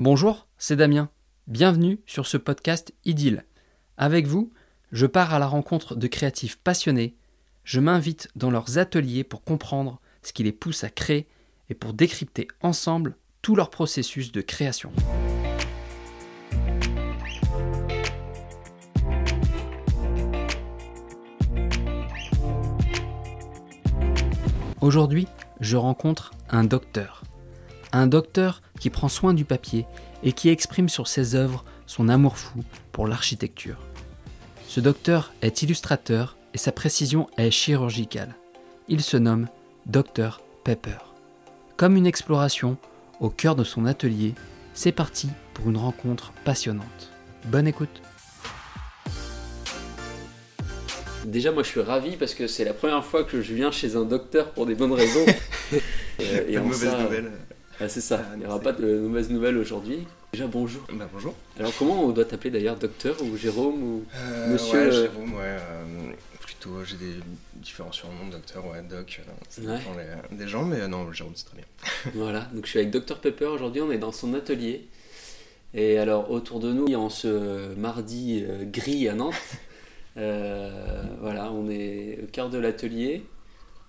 Bonjour, c'est Damien. Bienvenue sur ce podcast Idylle. Avec vous, je pars à la rencontre de créatifs passionnés. Je m'invite dans leurs ateliers pour comprendre ce qui les pousse à créer et pour décrypter ensemble tout leur processus de création. Aujourd'hui, je rencontre un docteur. Un docteur qui prend soin du papier et qui exprime sur ses œuvres son amour fou pour l'architecture. Ce docteur est illustrateur et sa précision est chirurgicale. Il se nomme Dr Pepper. Comme une exploration au cœur de son atelier, c'est parti pour une rencontre passionnante. Bonne écoute Déjà, moi, je suis ravi parce que c'est la première fois que je viens chez un docteur pour des bonnes raisons. et, et en mauvaise ça, nouvelle. Ah, c'est ça, Ah, il n'y aura pas de mauvaises nouvelles aujourd'hui. Déjà, bonjour. Bah bonjour. Alors, comment on doit t'appeler d'ailleurs Docteur ou Jérôme ou... Euh, Monsieur, Ouais, euh, Jérôme, ouais. euh, plutôt, j'ai des différents surnoms, docteur, ouais, doc. ça Ouais. dépend les- des gens, mais non, Jérôme, c'est très bien. Voilà, donc je suis avec Dr Pepper aujourd'hui, on est dans son atelier. Et alors, autour de nous, en ce mardi gris à Nantes, euh, voilà, on est au cœur de l'atelier,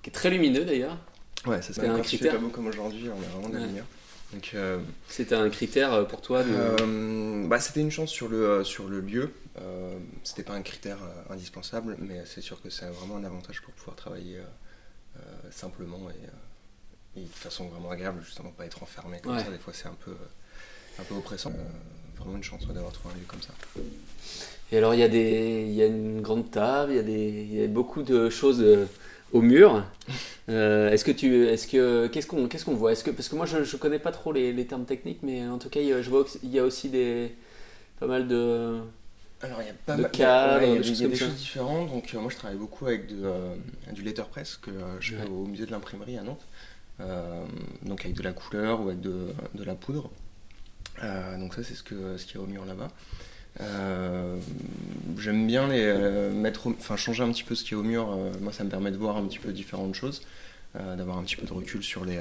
qui est très lumineux d'ailleurs. Ouais, c'est ça. C'est un critère. pas beau comme aujourd'hui, on a vraiment de Ouais. euh, C'était un critère euh, pour toi de... euh, bah, c'était une chance sur le, sur le lieu. C'était pas un critère indispensable, mais c'est sûr que c'est vraiment un avantage pour pouvoir travailler simplement et, et de façon vraiment agréable, justement, pas être enfermé comme Ouais. ça. Des fois, c'est un peu, un peu oppressant. Euh, vraiment une chance ouais, d'avoir trouvé un lieu comme ça. Et alors, il y, a des, il y a une grande table, il y y a beaucoup de choses au mur. Euh, est-ce que tu, est-ce que, qu'est-ce qu'on, qu'est-ce qu'on voit? Est-ce que, parce que moi, je, je connais pas trop les, les termes techniques, mais en tout cas, il y a- je vois qu'il y a aussi des, pas mal de, Alors il y a pas De mal cadres, ouais, il y a des choses il y a comme des ça. choses différentes. Donc euh, moi je travaille beaucoup avec de, euh, du letterpress que je fais Ouais. au musée de l'imprimerie à Nantes. Donc avec de la couleur ou avec de, de la poudre. Donc ça c'est ce que ce qu'il y a au mur là-bas. Euh, J'aime bien les euh, mettre, enfin changer un petit peu ce qui est au mur. euh, moi ça me permet de voir un petit peu différentes choses, d'avoir un petit peu de recul sur les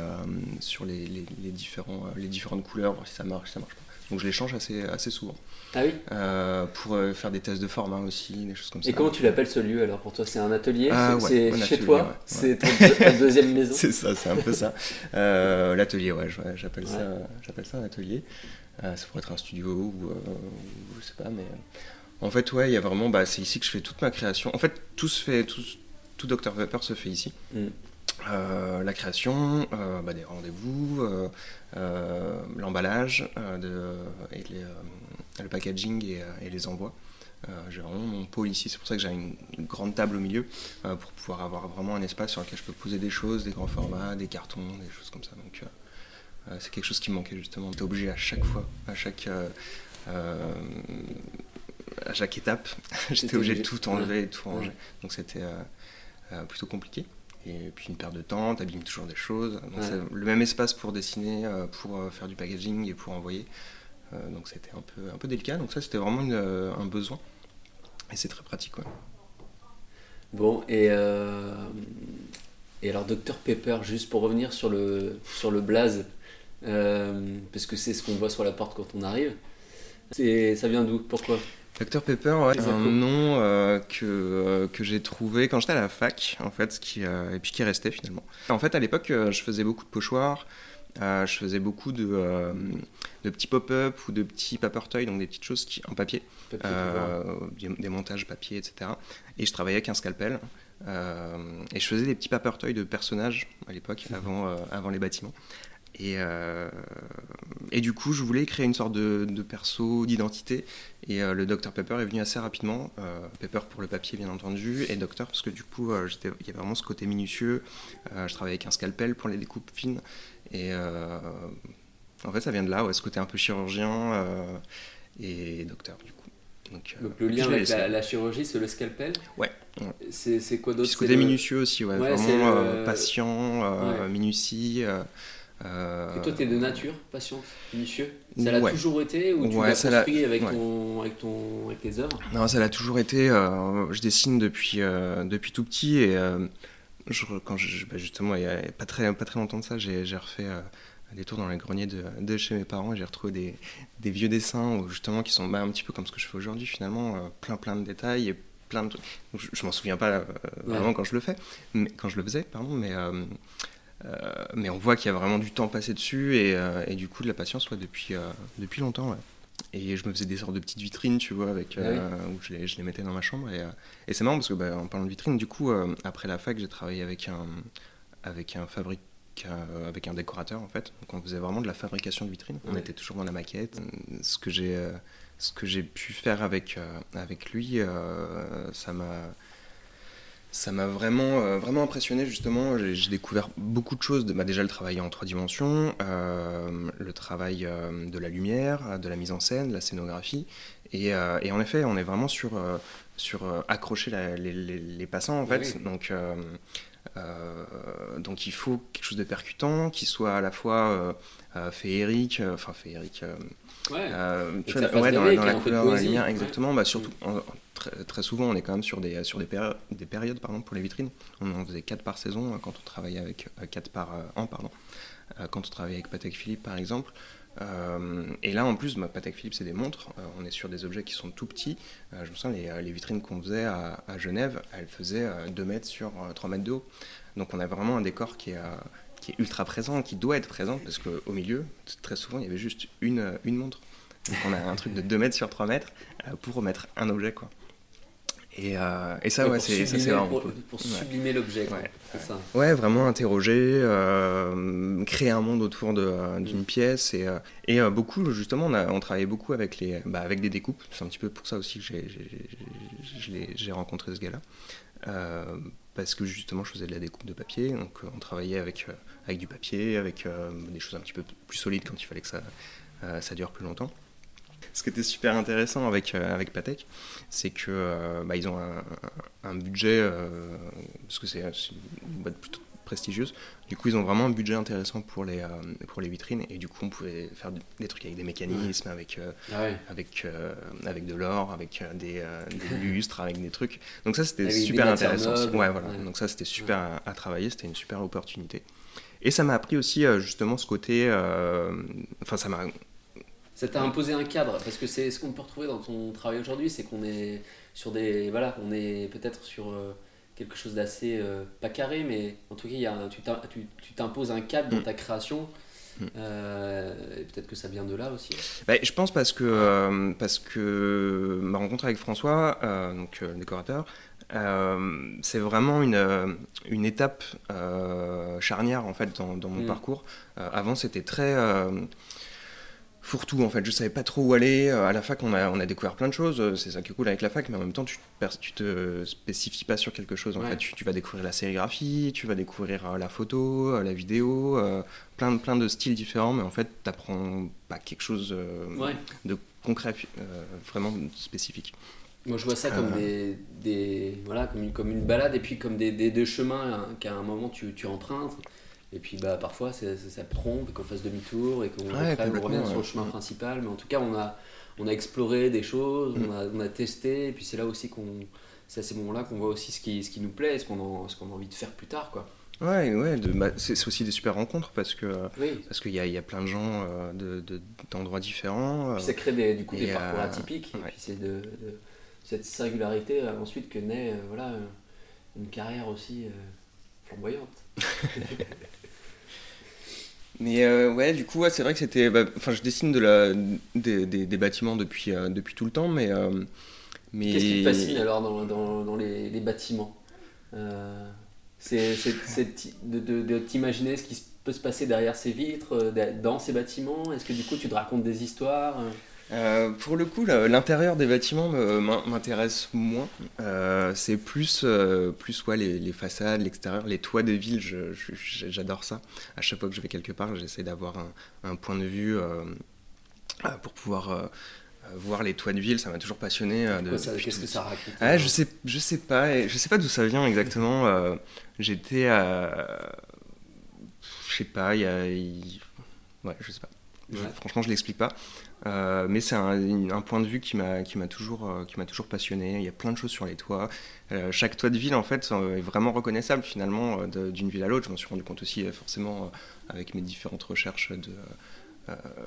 sur les, les- les différents les différentes couleurs, voir si ça marche, si ça marche pas. Donc je les change assez assez souvent. Ah oui? Euh, pour euh, faire des tests de format aussi, des choses comme ça. Et comment tu l'appelles ce lieu alors pour toi? C'est un atelier? Ah, C'est ouais, chez atelier, toi? ouais, ouais. C'est ta deuxième maison? C'est ça, c'est un peu ça. Euh, L'atelier, ouais, j'appelle ça, j'appelle ça un atelier. Euh, ça pourrait être un studio ou, euh, ou je sais pas, mais euh, en fait, ouais, il y a vraiment, bah, c'est ici que je fais toute ma création. En fait, tout se fait, tout, tout Dr Pepper se fait ici. Mm. Euh, la création, euh, bah, des rendez-vous, euh, l'emballage, de- et les, le packaging et, et les envois. J'ai vraiment mon pôle ici, c'est pour ça que j'ai une, une grande table au milieu pour pouvoir avoir vraiment un espace sur lequel je peux poser des choses, des grands formats, des cartons, des choses comme ça. Donc c'est quelque chose qui manquait justement. J'étais obligé à chaque fois, à chaque, euh, euh, à chaque étape, j'étais obligé de tout enlever et tout ranger. Donc c'était euh, euh, plutôt compliqué. Et puis une perte de temps, t'abîmes toujours des choses. Donc Ouais. c'est le même espace pour dessiner, euh, pour euh, faire du packaging et pour envoyer. Euh, donc c'était un peu, un peu délicat. Donc ça c'était vraiment une, euh, un besoin. Et c'est très pratique. Ouais. Bon, et, euh, et alors Dr Pepper, juste pour revenir sur le, sur le blaze, euh, parce que c'est ce qu'on voit sur la porte quand on arrive, ça vient d'où? Pourquoi? Dr Pepper, ouais, c'est un nom euh, que, euh, que j'ai trouvé quand j'étais à la fac, en fait, qui, euh, et puis qui est resté finalement. En fait, à l'époque, je faisais beaucoup de pochoirs, je faisais beaucoup de, de petits pop-up ou de petits paper toys, donc des petites choses qui, en papier, Papier des, des montages papier, etc. Et je travaillais avec un scalpel, et je faisais des petits paper toys de personnages à l'époque, avant, euh, avant les bâtiments. Et, euh, et du coup, je voulais créer une sorte de, de perso, d'identité. Et euh, le Dr Pepper est venu assez rapidement. Euh, Pepper pour le papier, bien entendu, et Docteur parce que du coup, il y avait vraiment ce côté minutieux. Je travaillais avec un scalpel pour les découpes fines. Et en fait, ça vient de là, ouais, ce côté un peu chirurgien et docteur, du coup. Donc, Donc le lien avec la, la chirurgie, c'est le scalpel Ouais, ouais. C'est, quoi d'autre? Ce côté le- minutieux aussi, ouais, vraiment le- patient, Ouais. minutie. Euh, Et toi, t'es de nature, patient, minutieux? Ça l'a Ouais. toujours été ou tu Ouais, l'as l'a- construit avec, ouais. ton, avec, ton, avec tes œuvres? Non, ça l'a toujours été. euh, je dessine depuis, euh, depuis tout petit et euh, je, quand je, bah, justement, il n'y a pas très, pas très longtemps de ça, j'ai refait un détour dans les greniers de, de chez mes parents et j'ai retrouvé des, des, vieux dessins où, justement qui sont bah, un petit peu comme ce que je fais aujourd'hui finalement, plein plein de détails et plein de trucs. Je, je m'en souviens pas vraiment quand je le fais, mais, quand je le faisais, pardon, mais mais on voit qu'il y a vraiment du temps passé dessus et, et du coup de la patience ouais, depuis, depuis longtemps. Ouais. Et je me faisais des sortes de petites vitrines, tu vois, avec, euh, où je les, je les, mettais dans ma chambre. Et, euh, et c'est marrant parce que, bah, en parlant de vitrines, du coup, euh, après la fac, j'ai travaillé avec un, avec un fabrique avec un décorateur en fait. Donc on faisait vraiment de la fabrication de vitrines. On était toujours dans la maquette. Ce que j'ai, ce que j'ai pu faire avec, avec lui, ça m'a ça m'a vraiment, euh, vraiment impressionné justement. J'ai découvert beaucoup de choses. De, bah, déjà le travail en trois dimensions, euh, le travail euh, de la lumière, de la mise en scène, la scénographie. Et, et en effet, on est vraiment sur, sur accrocher la, les, les, les, passants en fait. Donc, donc il faut quelque chose de percutant, qui soit à la fois féerique, enfin féerique. Ouais, tu vois, ouais, dans, dans la couleur, dans la lumière, exactement. Bah, surtout, en, très, souvent, on est quand même sur des, sur des, péri des périodes pardon, pour les vitrines. On en faisait 4 par saison euh, quand on travaillait avec 4 euh, par euh, an, pardon. quand on travaillait avec Patek Philippe, par exemple. Et là, en plus, bah, Patek Philippe, c'est des montres. On est sur des objets qui sont tout petits. Je me souviens, les, les vitrines qu'on faisait à, à, Genève, elles faisaient 2 mètres sur 3 mètres de haut. Donc on a vraiment un décor qui est, qui est ultra présent, qui doit être présent, parce qu'au milieu, très souvent, il y avait juste une, une montre. Donc on a un truc de 2 mètres sur 3 mètres pour remettre un objet. quoi. Et, euh, et, ça, ouais, c'est vraiment. Pour, pour sublimer l'objet, ouais. Ça. ouais. vraiment interroger, euh, créer un monde autour d'une mm. pièce. Et, euh, et euh, beaucoup, justement, on, a, on travaillait beaucoup avec, les, bah, avec des découpes. C'est un petit peu pour ça aussi que j'ai rencontré ce gars-là. Parce que justement, je faisais de la découpe de papier. Donc, on travaillait avec, avec du papier, avec des choses un petit peu plus solides quand il fallait que ça, ça dure plus longtemps ce qui était super intéressant avec, euh, avec Patek, c'est que euh, bah, ils ont un, un budget, euh, parce que c'est une boîte plutôt prestigieuse. Du coup, ils ont vraiment un budget intéressant pour les, euh, pour les vitrines. Et du coup, on pouvait faire des trucs avec des mécanismes, avec, euh, ah ouais. avec, euh, avec de l'or, avec des, des, lustres, avec des trucs. Donc ça, c'était super intéressant. Ouais, voilà. Ouais. Donc ça, c'était super à, à, travailler. C'était une super opportunité. Et ça m'a appris aussi justement ce côté... Enfin, ça m'a ça t'a imposé un cadre parce que c'est ce qu'on peut retrouver dans ton travail aujourd'hui c'est qu'on est sur des voilà on est peut-être sur euh, quelque chose d'assez euh, pas carré mais en tout cas y a tu t'imposes un cadre dans mm. ta création mm. euh, peut-être que ça vient de là aussi bah, je pense parce que euh, parce que ma rencontre avec François euh, donc le décorateur c'est vraiment une, une étape charnière en fait dans, dans mon mm. parcours avant c'était très fourre-tout en fait. Je savais pas trop où aller. Euh, à la fac, on a, on a découvert plein de choses. Euh, c'est ça qui est cool avec la fac, mais en même temps, tu, tu te spécifies pas sur quelque chose. En ouais. fait, tu, tu, vas découvrir la sérigraphie, tu vas découvrir euh, la photo, la vidéo, euh, plein, de, plein de styles différents, mais en fait, tu apprends pas quelque chose euh, ouais. de concret, vraiment spécifique. Moi, je vois ça comme, des, des, voilà, comme, une, comme une balade et puis comme des, des, des chemins hein, qu'à un moment tu, tu empruntes. Et puis bah, parfois ça, ça trompe, qu'on fasse demi-tour et qu'on ouais, revienne sur le chemin principal. Mais en tout cas, on a, on a exploré des choses, mm. on, a, on a testé. Et puis c'est là aussi qu'on. C'est à ces moments-là qu'on voit aussi ce qui, ce qui nous plaît, ce qu'on a, qu'on a envie de faire plus tard. quoi. Ouais, ouais bah, c'est aussi des super rencontres parce que oui. parce qu'il y a, y a plein de gens euh, d'endroits de, de, différents. Euh, puis ça crée des, du coup des parcours euh, atypiques. Ouais. Et puis c'est de, de, cette singularité euh, ensuite que naît voilà, une carrière aussi flamboyante. Mais euh, ouais, du coup, ouais, c'est vrai que c'était. Bah, enfin, je dessine de la, des, bâtiments depuis, euh, depuis tout le temps, mais. Euh, mais... Qu'est-ce qui te fascine alors dans, les, bâtiments? C'est de t'imaginer ce qui peut se passer derrière ces vitres, dans ces bâtiments? Est-ce que du coup tu te racontes des histoires? Euh, pour le coup, l'intérieur des bâtiments m'intéresse moins. Euh, c'est plus, euh, plus ouais, les, les façades, l'extérieur, les toits de ville. J'adore ça. À chaque fois que je vais quelque part, j'essaie d'avoir un, un, point de vue pour pouvoir voir les toits de ville. Ça m'a toujours passionné. Qu'est-ce que ça raconte ah, Je sais, je sais pas. Je sais pas d'où ça vient exactement. J'étais à, je sais pas. Il y a, ouais, je sais pas. franchement, je l'explique pas. Euh, mais c'est un, point de vue qui m'a toujours euh, qui m'a toujours passionné. Il y a plein de choses sur les toits. chaque toit de ville en fait est vraiment reconnaissable finalement d'une ville à l'autre. Je m'en suis rendu compte aussi forcément avec mes différentes recherches de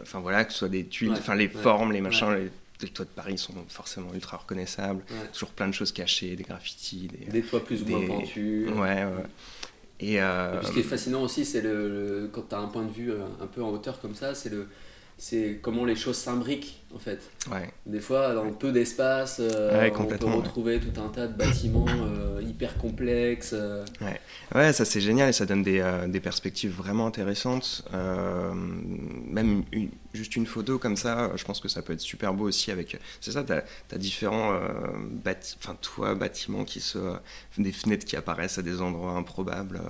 enfin voilà que ce soit des tuiles, enfin les formes, les machins. Les, toits de Paris sont forcément ultra reconnaissables. Toujours plein de choses cachées, des graffitis, des, des toits plus ou moins pentus. Ouais. Et, euh... ce qui est fascinant aussi, c'est le, quand tu as un point de vue euh, un peu en hauteur comme ça, c'est le, c'est comment les choses s'imbriquent en fait. Ouais. Des fois, dans peu d'espace, euh, on peut retrouver tout un tas de bâtiments euh, hyper complexes. Ouais. ouais, ça c'est génial et ça donne des, des perspectives vraiment intéressantes. même juste une photo comme ça, je pense que ça peut être super beau aussi avec. C'est ça, tu as, différents enfin, toits, bâtiments qui se. des fenêtres qui apparaissent à des endroits improbables.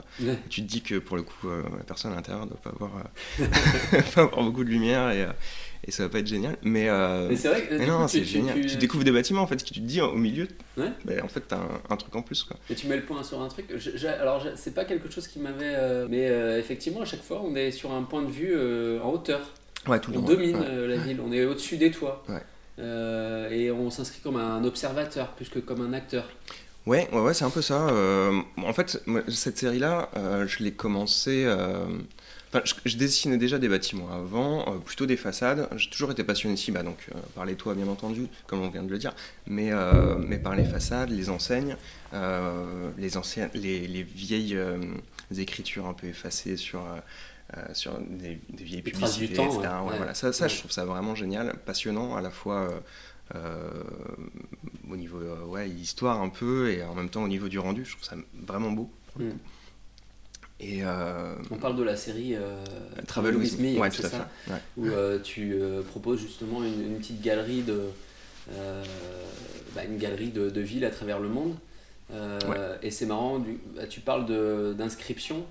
Tu te dis que pour le coup, la personne à l'intérieur ne doit pas avoir, pas avoir beaucoup de lumière et, et, ça va pas être génial. Mais, euh, c'est vrai que non, c'est génial. Tu... découvres des bâtiments en fait, qui tu te dis au milieu, ouais. Ben, en fait, t'as un, un truc en plus. Quoi. Et tu mets le point sur un truc. alors, c'est pas quelque chose qui m'avait. Euh, mais euh, effectivement, à chaque fois, on est sur un point de vue en hauteur. Ouais, tout on domine la ville, on est au-dessus des toits. et on s'inscrit comme un observateur plus que comme un acteur. Ouais, ouais, ouais c'est un peu ça. en fait, cette série-là, je l'ai commencé je, dessinais déjà des bâtiments avant, euh, plutôt des façades. J'ai toujours été passionné ici, bah, donc, euh, par les toits bien entendu, comme on vient de le dire, mais, euh, mais par les façades, les enseignes, les, anciennes, les, vieilles écritures un peu effacées sur, sur des, vieilles publicités, temps, etc. voilà. Ça, ça je trouve ça vraiment génial, passionnant à la fois. au niveau ouais, histoire un peu et en même temps au niveau du rendu, je trouve ça vraiment beau. Mm. Et euh, On parle de la série euh, Travel with Me, ouais, ça, où euh, tu proposes justement une, petite galerie de, bah, une galerie de, de, villes à travers le monde. Et c'est marrant, bah, tu parles d'inscription.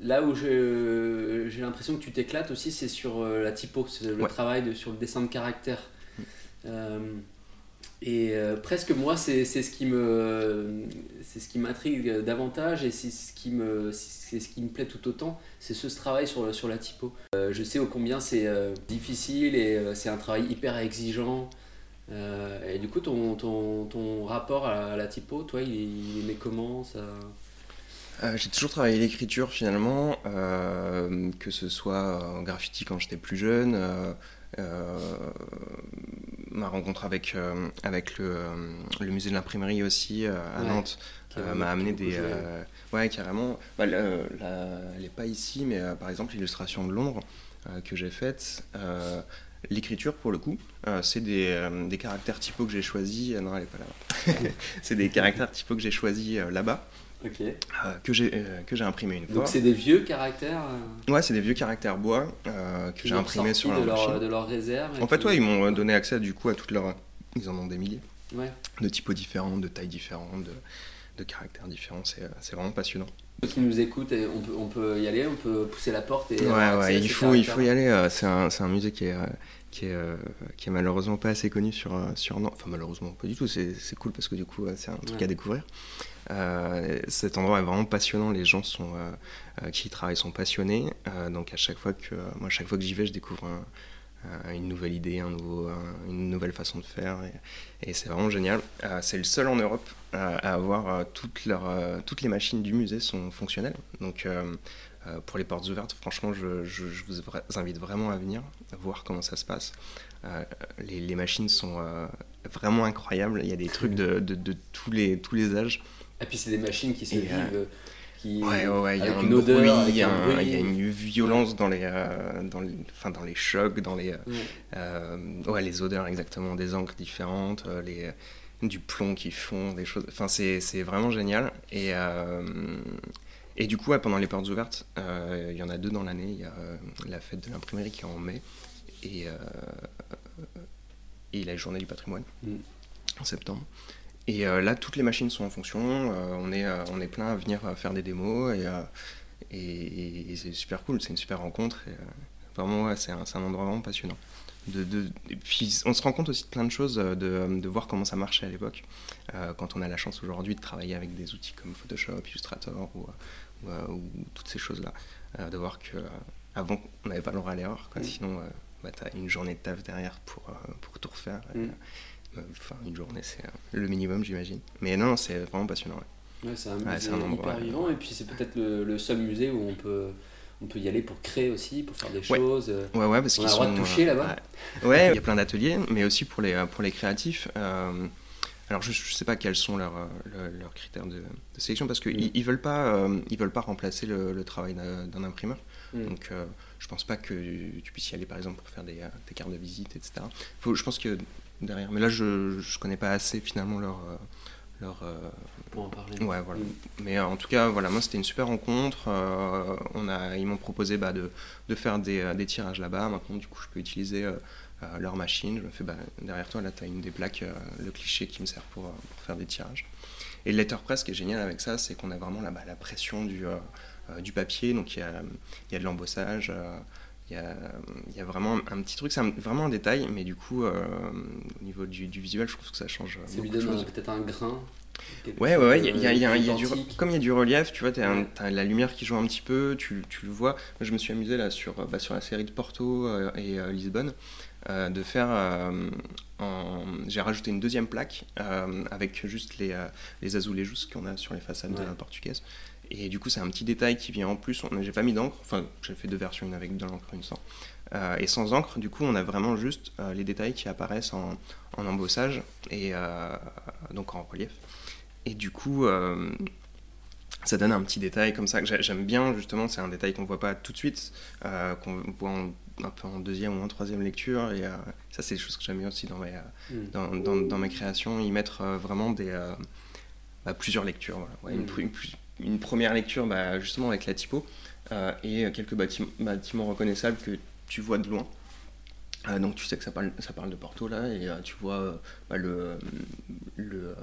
Là où j'ai l'impression que tu t'éclates aussi, c'est sur la typo, le travail de, sur le dessin de caractère. Mm. Et euh, presque moi, c'est ce qui me, c'est ce qui m'intrigue davantage et c'est ce qui me, c'est ce qui me plaît tout autant, c'est ce travail sur sur la typo. Euh, je sais au combien c'est euh, difficile et c'est un travail hyper exigeant. et du coup, ton, ton, ton rapport à la typo, toi, il, il est comment ça? J'ai toujours travaillé l'écriture finalement, que ce soit en graffiti quand j'étais plus jeune ma rencontre avec, euh, avec le, euh, le, musée de l'imprimerie aussi euh, à Nantes m'a amené des. ouais, carrément. Bah, elle n'est pas ici, mais par exemple, l'illustration de Londres que j'ai faite. L'écriture, pour le coup, c'est des, des, caractères typos que j'ai choisis. non, elle n'est pas là-bas. c'est des caractères typos que j'ai choisis là-bas. Ok. Euh, que j'ai euh, que j'ai imprimé une fois. Donc c'est des vieux caractères. Euh, ouais, c'est des vieux caractères bois que j'ai imprimés sur de leur, de leur réserve. En fait, ouais, ils m'ont donné accès du coup à toutes leurs. Ils en ont des milliers. Ouais. De typos différents, de tailles différentes, de, de caractères différents. C'est vraiment passionnant. Ceux qui nous écoutent, on peut, on peut y aller, on peut pousser la porte et. Ouais, ouais, il faut, il faut y aller. C'est un, un musée qui est qui est, qui est malheureusement pas assez connu sur, sur Nantes. Enfin, malheureusement, pas du tout. C'est cool parce que du coup, c'est un truc à découvrir. Euh, cet endroit est vraiment passionnant. Les gens sont, euh, euh, qui y travaillent sont passionnés. donc à chaque fois que moi, chaque fois que j'y vais, je découvre une nouvelle idée, un nouveau, une nouvelle façon de faire. Et, c'est vraiment génial. c'est le seul en Europe à avoir toutes, leurs, toutes les machines du musée sont fonctionnelles. Donc pour les portes ouvertes, franchement, je, je, vous invite vraiment à venir voir comment ça se passe. les, les, machines sont vraiment incroyables. Il y a des trucs de, de, de tous, les, tous les âges. Et puis c'est des machines qui se vivent. Euh, qui, ouais, ouais, il y a une odeur, il y, a il y a une violence dans les, euh, dans, les, enfin, dans les chocs, dans les, euh, ouais. les odeurs exactement, des encres différentes, les, du plomb qui fond, des choses. Enfin, c'est vraiment génial. Et, et du coup, pendant les portes ouvertes, il y en a deux dans l'année. Il y a la fête de l'imprimerie qui est en mai et, et la journée du patrimoine mm. en septembre. Et euh, là, toutes les machines sont en fonction. Euh, on, est, euh, on est plein à venir faire des démos et, et, c'est super cool. C'est une super rencontre. Et, vraiment, c'est un, un, endroit vraiment passionnant. De, de, et puis, on se rend compte aussi de plein de choses, de, de voir comment ça marchait à l'époque. quand on a la chance aujourd'hui de travailler avec des outils comme Photoshop, Illustrator ou, ou, toutes ces choses-là. de voir que avant, on n'avait pas le droit à l'erreur, quoi. Mm. Sinon, euh, bah, t'as une journée de taf derrière pour, euh, pour tout refaire. Mm. euh, Enfin, une journée, c'est euh, le minimum, j'imagine. Mais non, c'est vraiment passionnant. ouais. Ouais, c'est un Ouais, musée c'est un endroit, hyper ouais. vivant et puis c'est peut-être le, le seul musée où on peut, on peut y aller pour créer aussi, pour faire des Ouais. choses. euh. Ouais, ouais, parce On qu'ils a le droit sont. de toucher, euh, là-bas Ouais, Ouais, il y a plein d'ateliers, mais aussi pour les, pour les créatifs. euh, alors, je, je sais pas quels sont leurs, euh, leurs critères de, de sélection, parce qu'ils Mm. ils veulent pas, euh, ils veulent pas remplacer le, le travail d'un imprimeur. Mm. Donc, euh, je pense pas que tu puisses y aller, par exemple, pour faire des, euh, des cartes de visite, etc. Faut, je pense que derrière. Mais là, je, je connais pas assez finalement leur. leur pour en parler. Ouais, voilà. Mm. Mais en tout cas, voilà, moi c'était une super rencontre. Euh, on a, ils m'ont proposé bah, de, de faire des, des tirages là-bas. Maintenant, du coup, je peux utiliser leur machine. Je me fais, bah, derrière toi, là, tu as une des plaques, euh, le cliché qui me sert pour, euh, pour faire des tirages. Et le letterpress, ce qui est génial avec ça, c'est qu'on a vraiment là, bah, la pression du, euh, euh, du papier. Donc, il y a, y a de l'embossage. euh, il y, a, il y a vraiment un petit truc, c'est vraiment un détail, mais du coup, euh, au niveau du, du visuel, je trouve que ça change lui donne un- peut-être un grain. Ouais, ouais, ouais, il y a, y a- y a du, comme il y a du relief, tu vois, t'as Ouais. la lumière qui joue un petit peu, tu, tu le vois. Moi, je me suis amusé là sur, euh, bah, sur la série de Porto euh, et euh, Lisbonne euh, de faire. euh, en- J'ai rajouté une deuxième plaque euh, avec juste les, euh, les azulejos qu'on a sur les façades Ouais. euh, portugaises. Et du coup, c'est un petit détail qui vient en plus. On- J'ai pas mis d'encre, enfin, j'ai fait deux versions, une avec de l'encre, une sans. Euh, et sans encre, du coup, on a vraiment juste euh, les détails qui apparaissent en, en embossage et euh, donc en relief. Et du coup, euh, ça donne un petit détail comme ça que j'ai- j'aime bien, justement. C'est un détail qu'on voit pas tout de suite, euh, qu'on voit en- un peu en deuxième ou en troisième lecture. Et euh, ça, c'est des choses que j'aime bien aussi dans mes, Mm. dans, dans, y mettre euh, vraiment des, bah, plusieurs lectures. Voilà. Ouais, une, Mm. première lecture, bah, justement, avec la typo, et quelques bâtiments, bâtiments reconnaissables que tu vois de loin. Euh, donc tu sais que ça parle, ça parle de Porto là, et euh, tu vois euh, bah, le, le,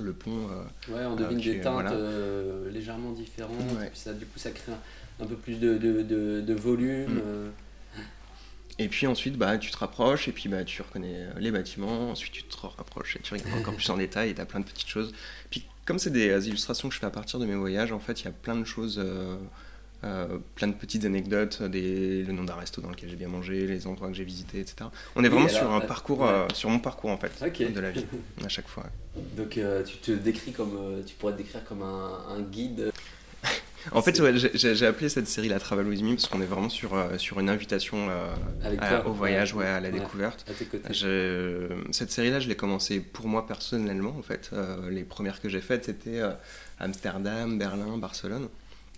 le pont. Ouais, on devine des teintes voilà. légèrement différentes. Ouais. et puis ça, du coup, ça crée un, un peu plus de, de, de, de volume. Mm. Et puis ensuite, bah, tu te rapproches et puis bah, tu reconnais euh, les bâtiments. Ensuite, tu te rapproches et tu regardes encore plus en détail et tu as plein de petites choses. Puis, comme c'est des euh, illustrations que je fais à partir de mes voyages, en fait, il y a plein de choses, euh, euh, plein de petites anecdotes, des, le nom d'un resto dans lequel j'ai bien mangé, les endroits que j'ai visités, etc. On est Oui, vraiment alors, sur un parcours, ouais. euh, sur mon parcours en fait, de la vie, à chaque fois. Donc tu te décris comme, tu pourrais te décrire comme un, un guide. En fait, ouais, j'ai- appelé cette série la Travel With Me parce qu'on est vraiment sur, euh, sur une invitation euh, à- au voyage, ouais. à la Ouais. découverte. à tes côtés. Je- Cette série-là, je l'ai commencé pour moi personnellement, en fait. Euh, les premières que j'ai faites, c'était Amsterdam, Berlin, Barcelone.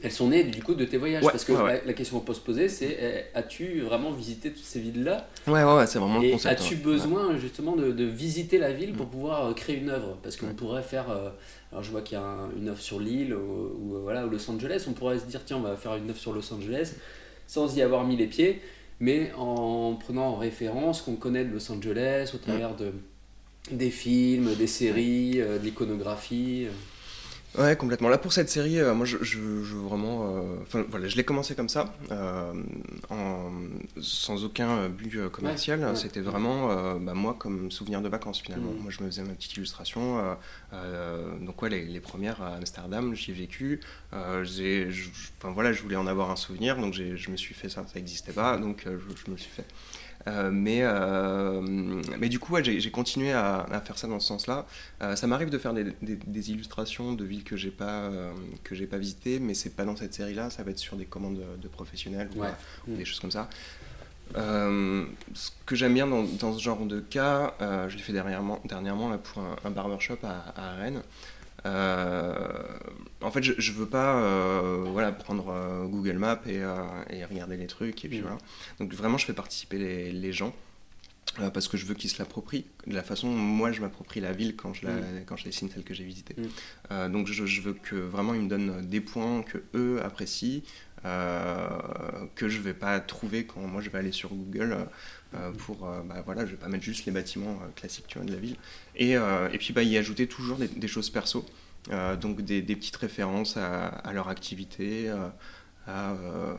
Elles sont nées du coup de tes voyages Ouais, parce que ouais, ouais. La, la question qu'on peut se poser c'est eh, as-tu vraiment visité toutes ces villes-là? Ouais, ouais, ouais, c'est vraiment le concept. as-tu besoin justement de, de visiter la ville pour Mm. pouvoir euh, créer une œuvre? Parce qu'on pourrait faire euh, alors je vois qu'il y a un- une œuvre sur l'île ou, ou, euh, voilà ou Los Angeles on pourrait se dire tiens on va faire une œuvre sur Los Angeles sans y avoir mis les pieds mais en prenant en référence qu'on connaît de Los Angeles Mm. au travers de des films, des séries, de l'iconographie. Ouais, complètement. Là, pour cette série, euh, moi, je, je, je veux vraiment. euh, Enfin, voilà, je l'ai commencé comme ça, euh, en, sans aucun but commercial. Ouais, ouais. C'était vraiment, bah, moi, comme souvenir de vacances, finalement. Mm. Moi, je me faisais ma petite illustration. donc, ouais, les, les premières à Amsterdam, j'y ai vécu. Enfin, voilà, je voulais en avoir un souvenir, donc je me suis fait ça. Ça n'existait pas, donc je, je me suis fait. Euh, mais, euh, mais du coup, ouais, j'ai continué à, à faire ça dans ce sens-là. Euh, ça m'arrive de faire des, des- des illustrations de villes que j'ai pas que j'ai pas visitées, mais c'est pas dans cette série-là. Ça va être sur des commandes de, de professionnels ou, Ouais. ou Mm. des choses comme ça. Euh, ce que j'aime bien dans, dans ce genre de cas, euh, je l'ai fait dernièrement, dernièrement là, pour un, un barbershop à, à Rennes. Euh, en fait, je, je veux pas euh, voilà, prendre euh, Google Maps et, et regarder les trucs. Et puis Mm. voilà. Donc vraiment, je fais participer les, les gens. parce que je veux qu'ils se l'approprient de la façon dont moi je m'approprie la ville quand je, la, Mm. quand je dessine celle que j'ai visitée. Mm. Euh, donc je, je veux que vraiment ils me donnent des points que eux apprécient, euh, que je vais pas trouver quand moi je vais aller sur Google pour euh, bah, voilà je vais pas mettre juste les bâtiments euh, classiques tu vois, de la ville et, euh, et puis bah, y ajouter toujours des, des choses perso euh, donc des, des petites références à, à leur activité euh, à, euh,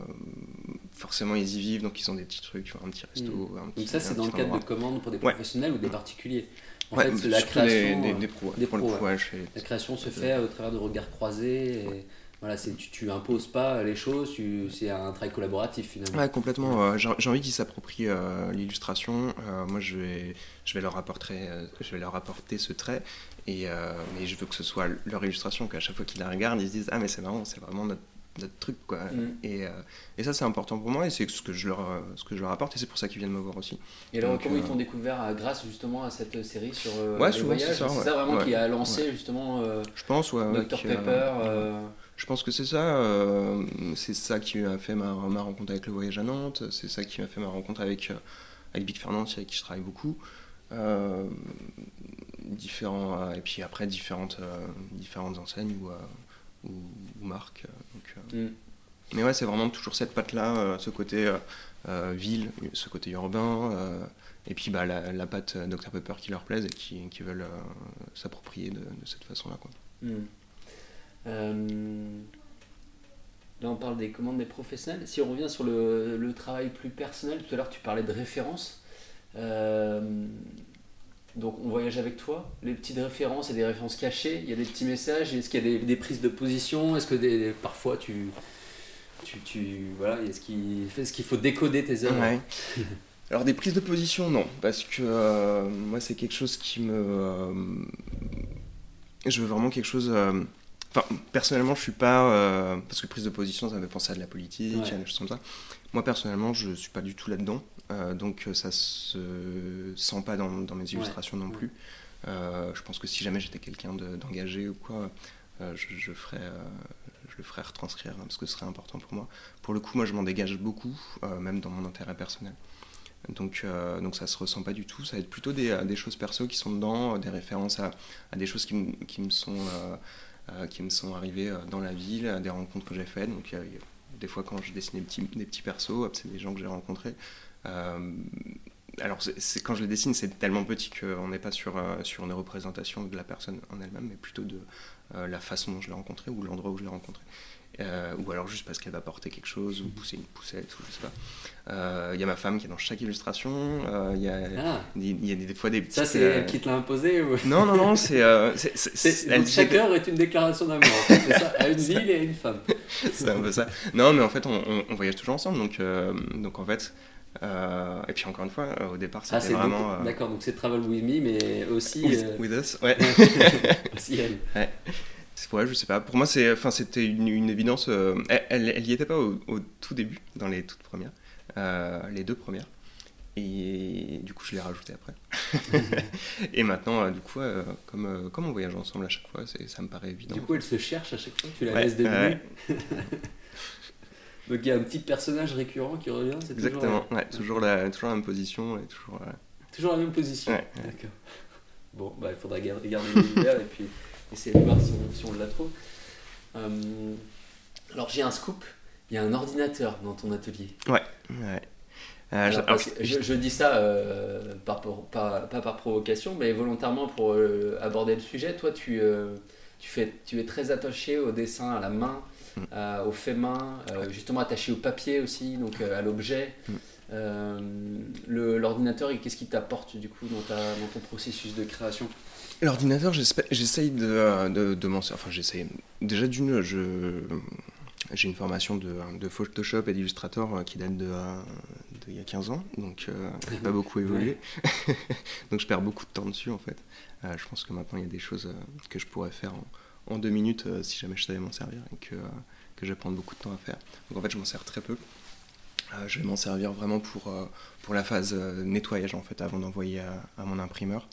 forcément ils y vivent donc ils ont des petits trucs tu vois, un petit resto un petit, Donc ça, c'est dans le cadre de commandes pour des Ouais. professionnels ou des particuliers. En Ouais, fait, la des- création, des, euh, des des ouais. la création se fait au travers de regards croisés. et voilà, tu, tu imposes pas les choses, c'est un travail collaboratif finalement. Ouais, complètement. euh, j'ai envie qu'ils s'approprient euh, l'illustration. Euh, moi, je vais, je, vais leur apporter, je vais leur apporter ce trait. Et, et je veux que ce soit leur illustration, qu'à chaque fois qu'ils la regardent, ils se disent Ah, mais c'est marrant, c'est vraiment notre, notre truc. Quoi. Mm. Et, et ça, c'est important pour moi. Et c'est ce que je leur, ce que je leur apporte. Et c'est pour ça qu'ils viennent me voir aussi. Et alors, Donc, comment ils t'ont découvert grâce justement à cette série sur Ouais, les souvent, c'est voyages? ça, C'est ouais. ça vraiment Ouais. qui a lancé justement Je pense, Dr Pepper. Je pense que c'est ça. euh, c'est ça qui m'a fait ma, ma rencontre avec le voyage à Nantes. C'est ça qui m'a fait ma rencontre avec, euh, avec Big Fernand, avec qui je travaille beaucoup. Euh, différents, et puis après, différentes, différentes enseignes ou, ou, ou marques. donc, mm. Mais ouais, c'est vraiment toujours cette patte-là, ce côté ville, ce côté urbain. et puis bah, la, la patte Dr Pepper qui leur plaise et qui, qui veulent s'approprier de, de cette façon-là. quoi. Hmm. Euh, là, on parle des commandes des professionnels. Si on revient sur le, le travail plus personnel, tout à l'heure tu parlais de références. Euh, donc on voyage avec toi. Les petites références et des références cachées. Il y a des petits messages. Est-ce qu'il y a des, des prises de position? Est-ce que des, parfois tu, tu, tu voilà, est-ce qu'il faut décoder tes œuvres? Ouais. Alors des prises de position, non, parce que euh, moi c'est quelque chose qui me... euh, je veux vraiment quelque chose... Enfin, personnellement, je suis pas... euh, parce que prise de position, ça me fait penser à de la politique, Ouais. à des choses comme ça. Moi, personnellement, je suis pas du tout là-dedans. euh, donc euh, ça se sent pas dans, dans mes illustrations non plus. Euh, je pense que si jamais j'étais quelqu'un de- d'engagé ou quoi, je, je ferais, je le ferais retranscrire hein, parce que ce serait important pour moi. Pour le coup, moi, je m'en dégage beaucoup, même dans mon intérêt personnel. Donc, euh, donc ça se ressent pas du tout. Ça va être plutôt des, des choses perso qui sont dedans, des références à, à des choses qui, me- qui me sont euh, qui me sont arrivées euh, dans la ville, à des rencontres que j'ai faites. Donc euh, des fois quand je dessine des petits, persos, c'est des gens que j'ai rencontrés. Euh, alors quand je les dessine, c'est tellement petit qu'on n'est pas sur, euh, sur une représentation de la personne en elle-même, mais plutôt de euh, la façon dont je l'ai rencontrée ou l'endroit où je l'ai rencontrée. Euh, ou alors juste parce qu'elle va porter quelque chose ou pousser une poussette ou je sais pas. Euh, Il y a ma femme qui est dans chaque illustration. euh, Il y a, Ah, y a des, fois des ça petites, c'est euh, elle qui te l'a imposé ou... Non, non, non, c'est. euh, c'est- c'est- C'est- c'est- chaque heure est une déclaration d'amour. en fait, c'est ça, à une ville et à une femme. c'est un peu ça. Non, mais en fait, on, on- on voyage toujours ensemble, donc, euh, donc en fait. euh, et puis encore une fois, euh, au départ, Ah, c'était c'est vraiment. euh, D'accord, donc c'est Travel With Me, mais aussi, with, euh, with us, ouais. aussi elle. C'est- ouais, je sais pas. Pour moi, c'est, enfin, c'était une, une évidence. euh, elle, elle, y était pas au, au tout début, dans les toutes premières, euh, les deux premières. Et du coup, je l'ai rajouté après. et maintenant, euh, du coup, comme, comme on voyage ensemble à chaque fois, c'est, ça me paraît évident. Du coup, elle se cherche à chaque fois, tu la Ouais, laisses ouais. Donc il y a un petit personnage récurrent qui revient, c'est toujours, Exactement, ouais, toujours, la, toujours la même position et toujours. euh, toujours la même position. D'accord. Bon, bah, il faudra garder, garder l'univers et puis essayer de voir si on, si on la trouve. Euh, alors j'ai un scoop, il y a un ordinateur dans ton atelier. Ouais. Euh, je- Alors, parce alors, que je, je dis ça euh, par- pas, par provocation, mais volontairement pour euh, aborder le sujet. Toi, tu, tu, fais, tu es très attaché au dessin à la main, Mm. au fait main, justement attaché au papier aussi, donc à l'objet. Mm. L'ordinateur, et qu'est-ce qu'il t'apporte du coup dans, ta, dans ton processus de création? L'ordinateur, j'essaye de, euh, de, de m'en servir. Enfin, j'essaye. Déjà, d'une, je. J'ai une formation de, de Photoshop et d'Illustrator euh, qui date de, euh, de il y a 15 ans, donc euh, j'ai pas beaucoup évolué. donc je perds beaucoup de temps dessus en fait. Euh, je pense que maintenant il y a des choses euh, que je pourrais faire en, en deux minutes si jamais je savais m'en servir et que, que je vais prendre beaucoup de temps à faire. Donc en fait je m'en sers très peu. Je vais m'en servir vraiment pour, pour la phase nettoyage en fait avant d'envoyer à, à mon imprimeur.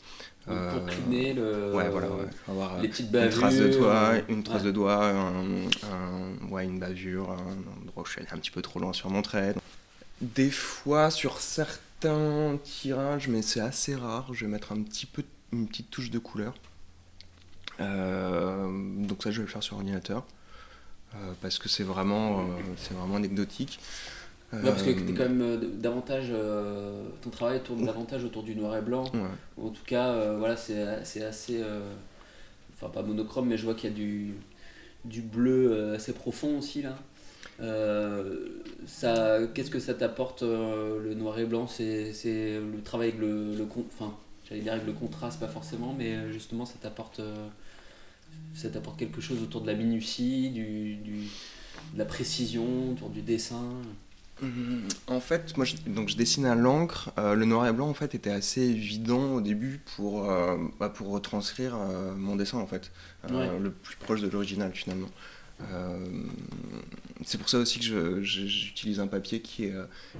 Donc, Euh, Pour cleaner le, Ouais, voilà, ouais. Avoir, euh, les petites une bavures. trace de doigt, une trace ouais. de doigt, un, une bavure, un endroit où je suis allé un petit peu trop loin sur mon trait. Des fois, sur certains tirages, mais c'est assez rare, je vais mettre un petit peu, une petite touche de couleur. Euh, donc ça, je vais le faire sur ordinateur. euh, parce que c'est vraiment, c'est vraiment anecdotique. Ouais, parce que Euh, quand même euh, davantage, euh, ton travail tourne davantage autour du noir et blanc. ouais. En tout cas, voilà, c'est c'est assez. enfin, pas monochrome, mais je vois qu'il y a du, du bleu assez profond aussi là. Euh, ça, Qu'est-ce que ça t'apporte euh, le noir et blanc? C'est c'est le travail avec le, le enfin, j'allais dire avec le contraste, pas forcément, mais justement, ça t'apporte. euh, ça t'apporte quelque chose autour de la minutie, du, du- de la précision, autour du dessin? En fait, moi, je, donc je dessine à l'encre. Euh, le noir et blanc, en fait, était assez évident au début pour, euh, bah, pour retranscrire euh, mon dessin, en fait, Ouais. le plus proche de l'original, finalement. C'est pour ça aussi que j'utilise un papier qui est,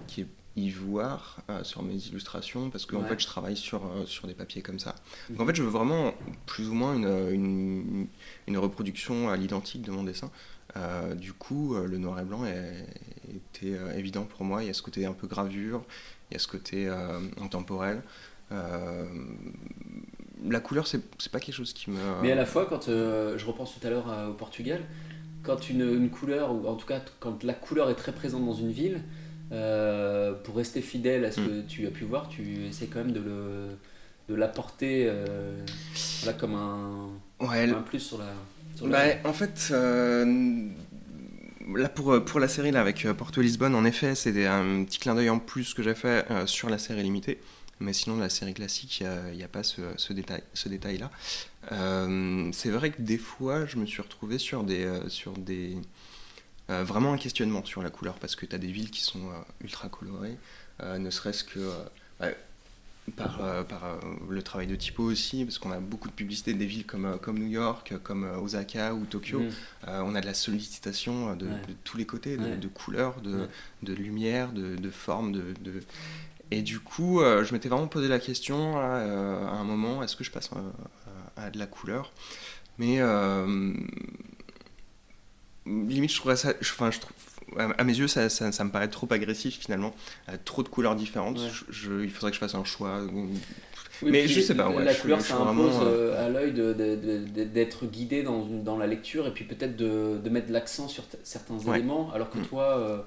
qui est ivoire sur mes illustrations, parce Ouais. fait, je travaille sur, sur des papiers comme ça. Donc, en fait, je veux vraiment plus ou moins une, une, une reproduction à l'identique de mon dessin. Euh, du coup, euh, le noir et blanc est- était euh, évident pour moi. Il y a ce côté un peu gravure, il y a ce côté intemporel. La couleur, c'est pas quelque chose qui me. Mais à la fois, quand je repense tout à l'heure au Portugal, quand une, une couleur, ou en tout cas quand la couleur est très présente dans une ville, euh, pour rester fidèle à ce que tu as pu voir, tu essaies quand même de le de l'apporter euh, voilà, comme un, Ouais, un plus sur la. Bah, en fait, euh, là pour, pour la série là, avec euh, Porto Lisbonne, en effet, c'est un petit clin d'œil en plus que j'ai fait euh, sur la série limitée. Mais sinon, la série classique, il n'y a, pas ce, ce détail, ce détail-là. Euh, c'est vrai que des fois, je me suis retrouvé sur des, euh, sur des euh, vraiment un questionnement sur la couleur parce que tu as des villes qui sont euh, ultra colorées, euh, ne serait-ce que euh, bah, par, euh, par euh, le travail de typo aussi, parce qu'on a beaucoup de publicité des villes comme, euh, comme New York, comme Osaka ou Tokyo. Mm. On a de la sollicitation de, Ouais. de tous les côtés, de, Ouais. de couleurs, de, Ouais. de lumière, de, de forme. De, de- Et du coup, euh, je m'étais vraiment posé la question là, euh, à un moment, est-ce que je passe euh, à, à de la couleur? Mais limite, je trouverais ça... je- Enfin, je trouve, à mes yeux, ça, ça, ça me paraît trop agressif finalement. Euh, trop de couleurs différentes. Ouais. Je- je- il faudrait que je fasse un choix. Oui, Mais je sais pas, ouais, la je- couleur, je ça impose vraiment, euh, à l'œil d'être guidé dans, la lecture et puis peut-être de, de mettre l'accent sur certains Ouais. éléments, alors que Mm. toi, euh,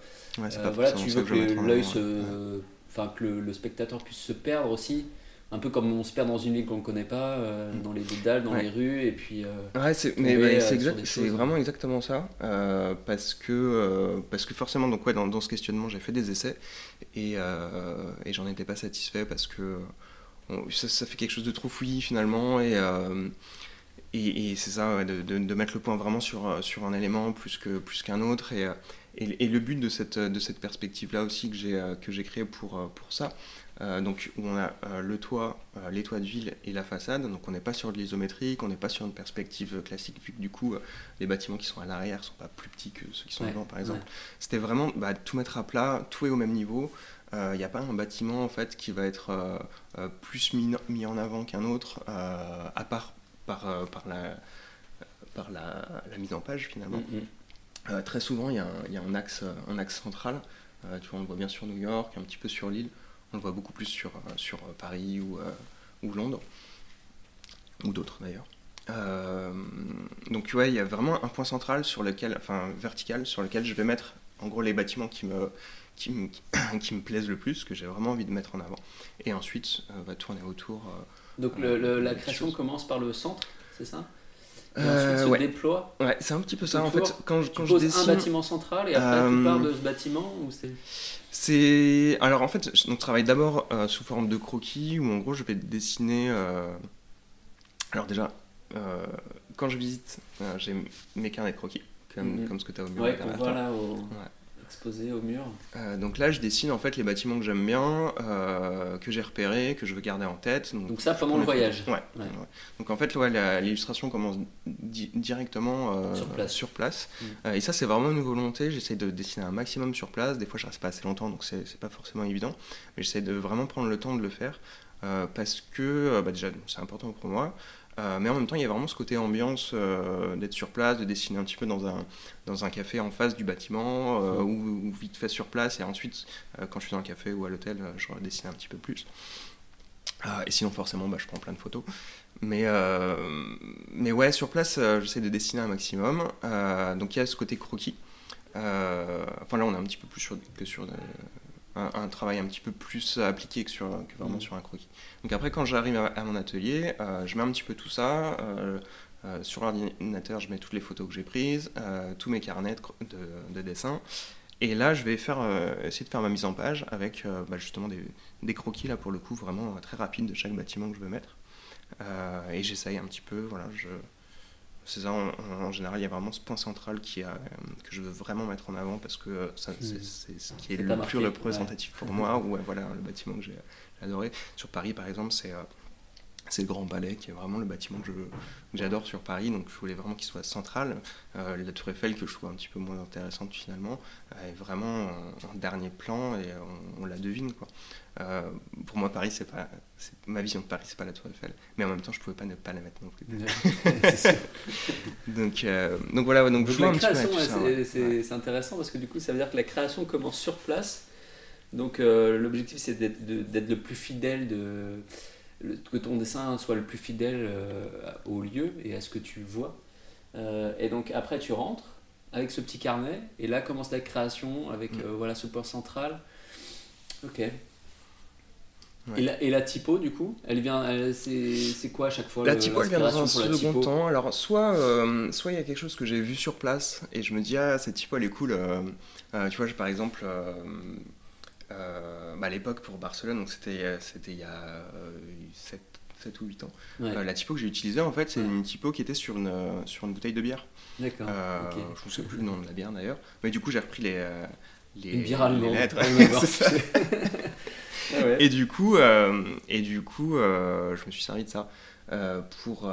Ouais, euh, voilà, tu veux que l'œil se, enfin que le, le spectateur puisse se perdre aussi, un peu comme on se perd dans une ville qu'on ne connaît pas, euh, dans les dédales, dans Ouais. les rues, et puis. euh, Ouais, c'est, mais euh, c'est, exact- c'est vraiment exactement ça. euh, parce, que, parce que forcément, donc, ouais, dans, dans ce questionnement, j'ai fait des essais et, et j'en étais pas satisfait parce que on- ça, ça fait quelque chose de trop fouillis finalement. Et, et, et c'est ça, ouais, de, de- de mettre le point vraiment sur, sur un élément plus, que, plus qu'un autre. Et, et, et le but de cette, de cette perspective-là aussi que j'ai, que j'ai créé pour, pour ça, euh, donc où on a euh, le toit, euh, les toits de ville et la façade. Donc on n'est pas sur de l'isométrique, on n'est pas sur une perspective euh, classique, vu que du coup les bâtiments qui sont à l'arrière sont pas plus petits que ceux qui sont Ouais, devant, par exemple. ouais. C'était vraiment bah, tout mettre à plat, tout est au même niveau. Il n'y a pas un bâtiment en fait qui va être plus mis, mis en avant qu'un autre, à part par, par, la, par la, la mise en page finalement. mm, mm. Très souvent, il y a un, il y a un axe, un axe central. Tu vois, on le voit bien sur New York, un petit peu sur l'île. On le voit beaucoup plus sur, euh, sur euh, Paris ou, euh, ou Londres, ou d'autres d'ailleurs. Euh, donc ouais, il y a vraiment un point central sur lequel, enfin vertical, sur lequel je vais mettre en gros les bâtiments qui me, qui me, qui me plaisent le plus, que j'ai vraiment envie de mettre en avant. Et ensuite, euh, va tourner autour. euh, Donc le- le- la création commence par le centre, c'est ça? Et Euh, ensuite se ouais. déploie. Ouais, c'est un petit peu ça. En fait, quand je, Tu quand je poses dessine, un bâtiment central et après tu pars de ce bâtiment ou c'est C'est alors en fait, je on travaille d'abord euh, sous forme de croquis où en gros je vais dessiner. euh, Alors déjà, quand je visite, j'ai mes carnets de croquis comme, Mhm. comme ce que tu as au mur ouais, derrière toi. Exposé au mur? Euh, donc là, je dessine en fait les bâtiments que j'aime bien, euh, que j'ai repérés, que je veux garder en tête. Donc ça pendant le voyage. Ouais, Ouais. ouais. Donc en fait, ouais, l'illustration commence di- directement euh, Sur place. sur place. Mm. Et ça, c'est vraiment une volonté. J'essaie de dessiner un maximum sur place. Des fois, je reste pas assez longtemps, donc c'est pas forcément évident. Mais j'essaie de vraiment prendre le temps de le faire parce que bah, déjà, c'est important pour moi. Euh, mais en même temps, il y a vraiment ce côté ambiance euh, d'être sur place, de dessiner un petit peu dans un, dans un café en face du bâtiment euh, ou, ou vite fait sur place. Et ensuite, quand je suis dans le café ou à l'hôtel, je dessine un petit peu plus. Et sinon, forcément, bah, je prends plein de photos. Mais, mais ouais, sur place, j'essaie de dessiner un maximum. Donc il y a ce côté croquis. Enfin là, on est un petit peu plus sur, que sur un, un travail un petit peu plus appliqué que, sur, que vraiment Mhm. sur un croquis. Donc après, quand j'arrive à, à mon atelier, euh, je mets un petit peu tout ça. euh, euh, sur l'ordinateur, je mets toutes les photos que j'ai prises, tous mes carnets de, de, de dessin. Et là, je vais faire, essayer de faire ma mise en page avec bah, justement des, des croquis, là pour le coup, vraiment très rapides de chaque bâtiment que je veux mettre. Et j'essaye un petit peu, voilà, je, c'est ça, en, général, il y a vraiment ce point central qui a, que je veux vraiment mettre en avant parce que ça, c'est, ce qui est, le plus représentatif pour moi. Ou voilà, le bâtiment que j'ai adoré. Sur Paris, par exemple, c'est c'est le Grand Palais qui est vraiment le bâtiment que, j'adore sur Paris, donc je voulais vraiment qu'il soit central. Euh, la Tour Eiffel, que je trouve un petit peu moins intéressante finalement, est vraiment en, dernier plan et on, la devine. Quoi. Euh, pour moi, Paris, c'est pas, ma vision de Paris, c'est pas la Tour Eiffel, mais en même temps, je pouvais pas ne pas la mettre non plus. donc, euh, donc voilà, donc, donc la création, c'est intéressant parce que du coup, ça veut dire que la création commence sur place. Donc l'objectif, c'est d'être le plus fidèle de que ton dessin soit le plus fidèle euh, au lieu et à ce que tu vois. Euh, et donc après tu rentres avec ce petit carnet et là commence la création avec mm. euh, voilà ce point central. Ok. Et, la, et, la, typo du coup, elle vient, c'est quoi à chaque fois La typo elle vient dans un second temps. Alors soit soit il y a quelque chose que j'ai vu sur place et je me dis ah cette typo elle est cool. tu vois par exemple euh, bah, à l'époque pour Barcelone, donc c'était, euh, c'était il y a 7, euh, 7 ou 8 ans. la typo que j'ai utilisée, en fait, c'est une typo qui était sur une, sur une bouteille de bière. D'accord. Je ne sais plus le nom de la bière d'ailleurs. Mais du coup, j'ai repris les, les, une bière les lettres. Ah et du coup, et du coup je me suis servi de ça. pour,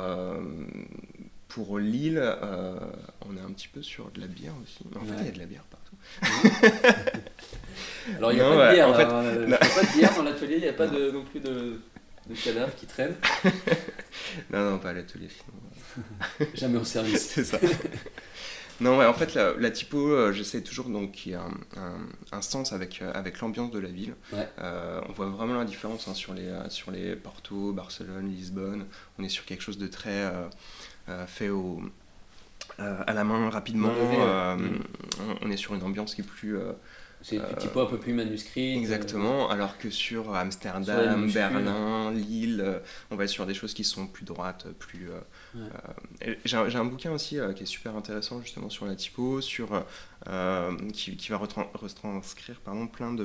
pour Lille, on est un petit peu sur de la bière aussi. En fait, il y a de la bière partout. Alors il n'y a pas de bière. En fait, euh, pas de bière dans l'atelier, il n'y a pas de, non plus de, de cadavres qui traînent. non, non, pas à l'atelier. Jamais au service. C'est ça. Non, ouais, en fait, la, typo, euh, j'essaie toujours donc qu'il y ait un, un, sens avec, euh, avec l'ambiance de la ville. on voit vraiment la différence hein, sur, les, sur les Porto, Barcelone, Lisbonne. On est sur quelque chose de très fait au, à la main rapidement. on est sur une ambiance qui est plus c'est des typos un peu plus manuscrits. Exactement, alors que sur Amsterdam, Berlin, Lille, euh, on va être sur des choses qui sont plus droites, plus. Euh, euh, j'ai un, bouquin aussi qui est super intéressant justement sur la typo, sur qui, qui, va retranscrire pardon, plein de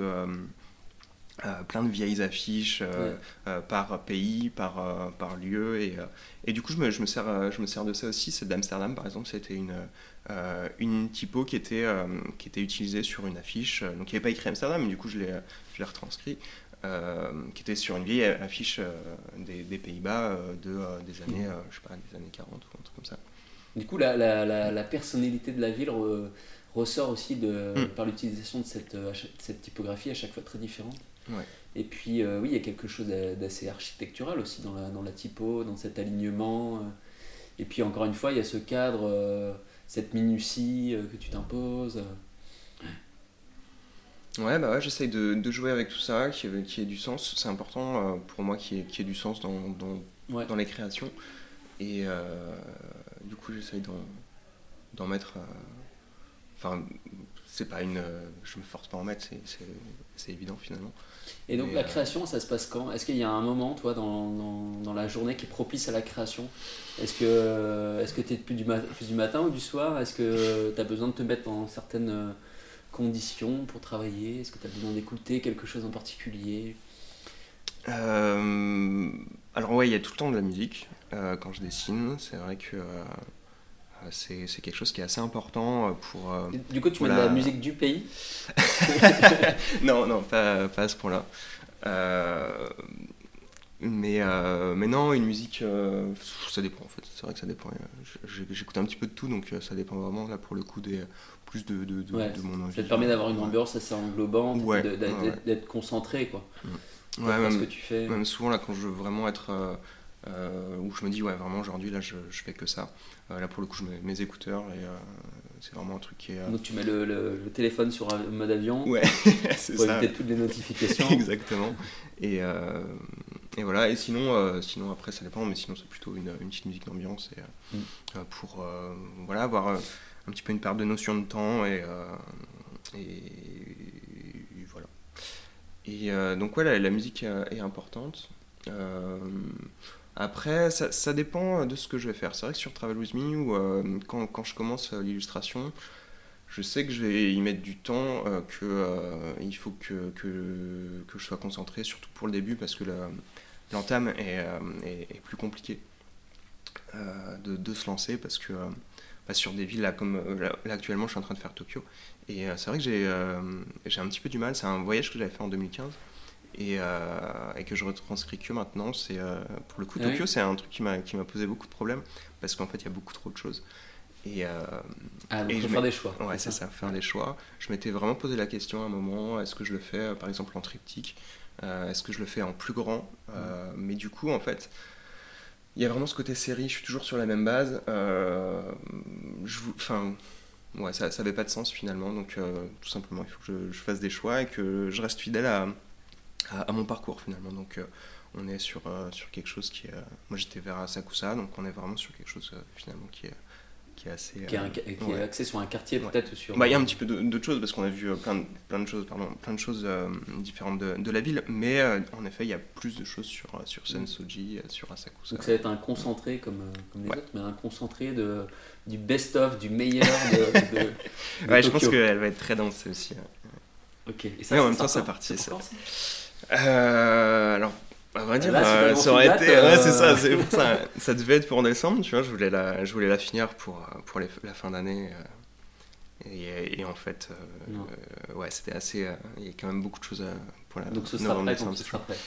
euh, plein de vieilles affiches euh, euh, par pays, par, par lieu. Et, et du coup, je me, je, me sers, je me sers de ça aussi. C'est d'Amsterdam, par exemple. C'était une, une typo qui était, qui était utilisée sur une affiche. Donc, il n'y avait pas écrit Amsterdam, mais du coup, je l'ai retranscrit. qui était sur une vieille affiche des, des Pays-Bas de, des années, je sais pas, des années 40 ou un truc comme ça. Du coup, la, la, la, personnalité de la ville ressort aussi de, hmm. par l'utilisation de cette, cette typographie à chaque fois très différente. Et puis, euh, oui, il y a quelque chose d'assez architectural aussi dans la, dans la typo, dans cet alignement. Euh. Et puis, encore une fois, il y a ce cadre, euh, cette minutie que tu t'imposes. Ouais, bah ouais, j'essaye de, de, jouer avec tout ça, qui, qui ait du sens. C'est important pour moi qu'il y, ait du sens dans, dans, dans les créations. Et du coup, j'essaye d'en mettre. Enfin, c'est pas une. Je me force pas à en mettre, c'est évident finalement. Et donc la euh, création, ça se passe quand? Est-ce qu'il y a un moment, toi, dans, dans, la journée qui est propice à la création? Est-ce que tu es plus du, plus du matin ou du soir? Est-ce que tu as besoin de te mettre dans certaines euh, conditions pour travailler? Est-ce que tu as besoin d'écouter quelque chose en particulier? Euh, Alors ouais, il y a tout le temps de la musique quand je dessine. C'est vrai que c'est, quelque chose qui est assez important pour... du coup, tu mets de la musique du pays Non, non, pas, pas, à ce point-là. Euh, mais, euh, mais non, une musique, euh, ça dépend en fait. C'est vrai que ça dépend. J'écoute un petit peu de tout, donc ça dépend vraiment là pour le coup des plus de, de, de, mon envie. Ça te permet d'avoir une ambiance assez englobante, d'être concentré quoi. Mm. Ouais, même, ce que tu fais. même souvent là quand je veux vraiment être euh, où je me dis ouais vraiment aujourd'hui là je, je, fais que ça. Euh, là pour le coup je mets mes écouteurs et euh, c'est vraiment un truc qui est donc tu mets le, le, téléphone sur mode avion ouais c'est pour éviter toutes les notifications. Exactement. Et, et voilà. Et sinon sinon après ça dépend mais sinon c'est plutôt une, une, petite musique d'ambiance et mm. pour voilà avoir un petit peu une perte de notion de temps et, et, voilà. Et donc ouais la, musique est importante après, ça, dépend de ce que je vais faire. C'est vrai que sur Travel With Me, ou euh, quand, je commence euh, l'illustration, je sais que je vais y mettre du temps, euh, qu'il faut que, je sois concentré, surtout pour le début, parce que l'entame est, plus compliquée. de, se lancer parce que bah, sur des villes là, comme là, actuellement je suis en train de faire Tokyo et c'est vrai que j'ai un petit peu du mal. C'est un voyage que j'avais fait en 2015 et, et, que je retranscris que maintenant. C'est pour le coup ah Tokyo, c'est un truc qui m'a qui m'a posé beaucoup de problèmes parce qu'en fait il y a beaucoup trop de choses. Et, euh, ah, et je faire des choix. Ouais, c'est ça, faire des choix. Je m'étais vraiment posé la question à un moment est-ce que je le fais euh, par exemple en triptyque euh, Est-ce que je le fais en plus grand euh, Mais du coup, en fait, il y a vraiment ce côté série. Je suis toujours sur la même base. je, enfin, ouais, ça n'avait pas de sens finalement. Donc, tout simplement, il faut que je, fasse des choix et que je reste fidèle à, à, mon parcours finalement. Donc, on est sur, sur quelque chose qui est. moi, j'étais vers Asakusa, donc on est vraiment sur quelque chose finalement qui est qui est assez. Qui, est, axé sur un quartier, peut-être sur. Bah, il y a un petit peu d'autres choses, parce qu'on a vu euh, plein de, plein de choses, pardon, plein de choses euh, différentes de, de, la ville, mais euh, en effet, il y a plus de choses sur, sur Sensoji, sur Asakusa. Donc ça va être un concentré comme, comme les autres, mais un concentré de, du best-of, du meilleur de. ouais, je pense qu'elle va être très dense aussi. Ok, et ça, en même temps, c'est parti. Ça. alors, à vrai dire, euh, ça aurait été. Ouais, c'est ça, euh. ça. Ça devait être pour décembre, tu vois. Je voulais la, je voulais la finir pour, pour la fin d'année. Euh, et, et, en fait, ouais, c'était assez. Il y a quand même beaucoup de choses pour la Donc ce sera prêt, décembre. Ce sera prêt.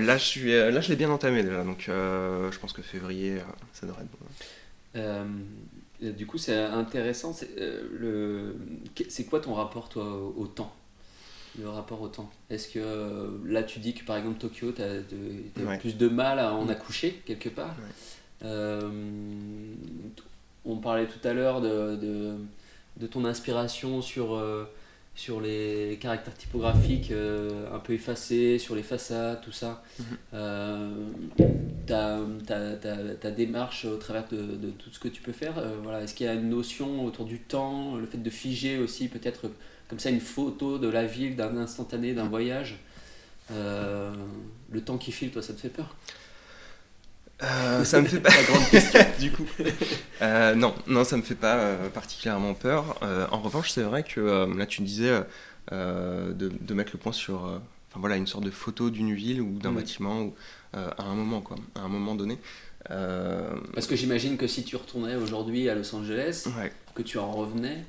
là, je suis, là, je l'ai bien entamé déjà. Donc, je pense que février, ça devrait être bon. du coup, c'est intéressant. C'est le... quoi ton rapport, toi, au temps? Le rapport au temps Est-ce que euh, là tu dis que par exemple Tokyo, tu as, plus de mal à en mm. accoucher quelque part euh, On parlait tout à l'heure de, de, ton inspiration sur, euh, sur les caractères typographiques un peu effacés, sur les façades, tout ça. Mm-hmm. ta, ta, démarche au travers de, de, tout ce que tu peux faire, voilà, est-ce qu'il y a une notion autour du temps, le fait de figer aussi peut-être comme ça une photo de la ville, d'un instantané, d'un voyage. Euh, le temps qui file, toi, ça te fait peur? Euh, ça me fait pas grande question du coup. Euh, non, non, ça me fait pas particulièrement peur. en revanche, c'est vrai que là, tu disais de, de, mettre le point sur, enfin voilà, une sorte de photo d'une ville ou d'un mm. bâtiment ou à un moment quoi, à un moment donné. Parce que j'imagine que si tu retournais aujourd'hui à Los Angeles, que tu en revenais,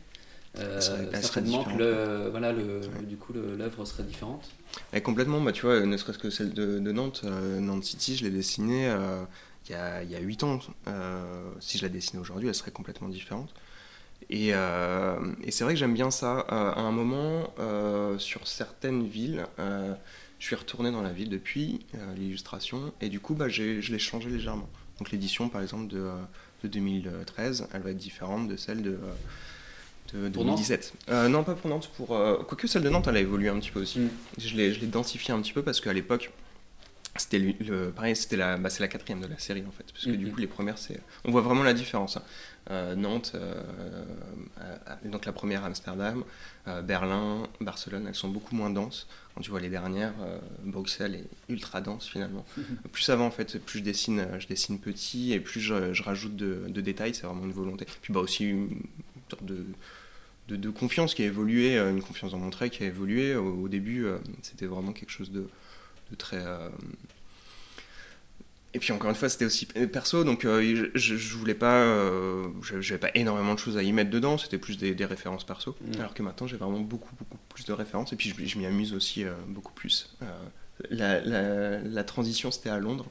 euh, certainement que le, voilà, le, du coup l'œuvre serait différente. Et complètement, bah, tu vois, ne serait-ce que celle de, Nantes, euh, Nantes City, je l'ai dessinée euh, il, y a, y a 8 ans. si je la dessinais aujourd'hui, elle serait complètement différente. Et, et c'est vrai que j'aime bien ça. à un moment, sur certaines villes, je suis retourné dans la ville depuis l'illustration, et du coup, bah, je l'ai changé légèrement. Donc l'édition, par exemple, de, de 2013, elle va être différente de celle de de 2017. Euh, non, pas pour Nantes. Pour, euh, quoique celle de Nantes, elle a évolué un petit peu aussi. Mm. Je l'ai densifié un petit peu parce qu'à l'époque, c'était le, pareil, c'était la, bah, c'est la quatrième de la série en fait, parce que du mm-hmm. coup les premières, c'est, on voit vraiment la différence. Hein. Euh, Nantes, donc la première Amsterdam, Berlin, Barcelone, elles sont beaucoup moins denses. Quand tu vois les dernières, Bruxelles est ultra dense finalement. Mm-hmm. Plus avant en fait, plus je dessine, je dessine petit et plus je, rajoute de, de détails, c'est vraiment une volonté. Puis bah aussi une sorte de de, confiance qui a évolué, euh, une confiance en mon trait qui a évolué. Au, début, euh, c'était vraiment quelque chose de, très. Euh, et puis encore une fois, c'était aussi perso, donc je, je, voulais pas, j'avais pas énormément de choses à y mettre dedans, c'était plus des, références perso. Alors que maintenant, j'ai vraiment beaucoup, beaucoup plus de références, et puis je, m'y amuse aussi beaucoup plus. La, la, transition, c'était à Londres.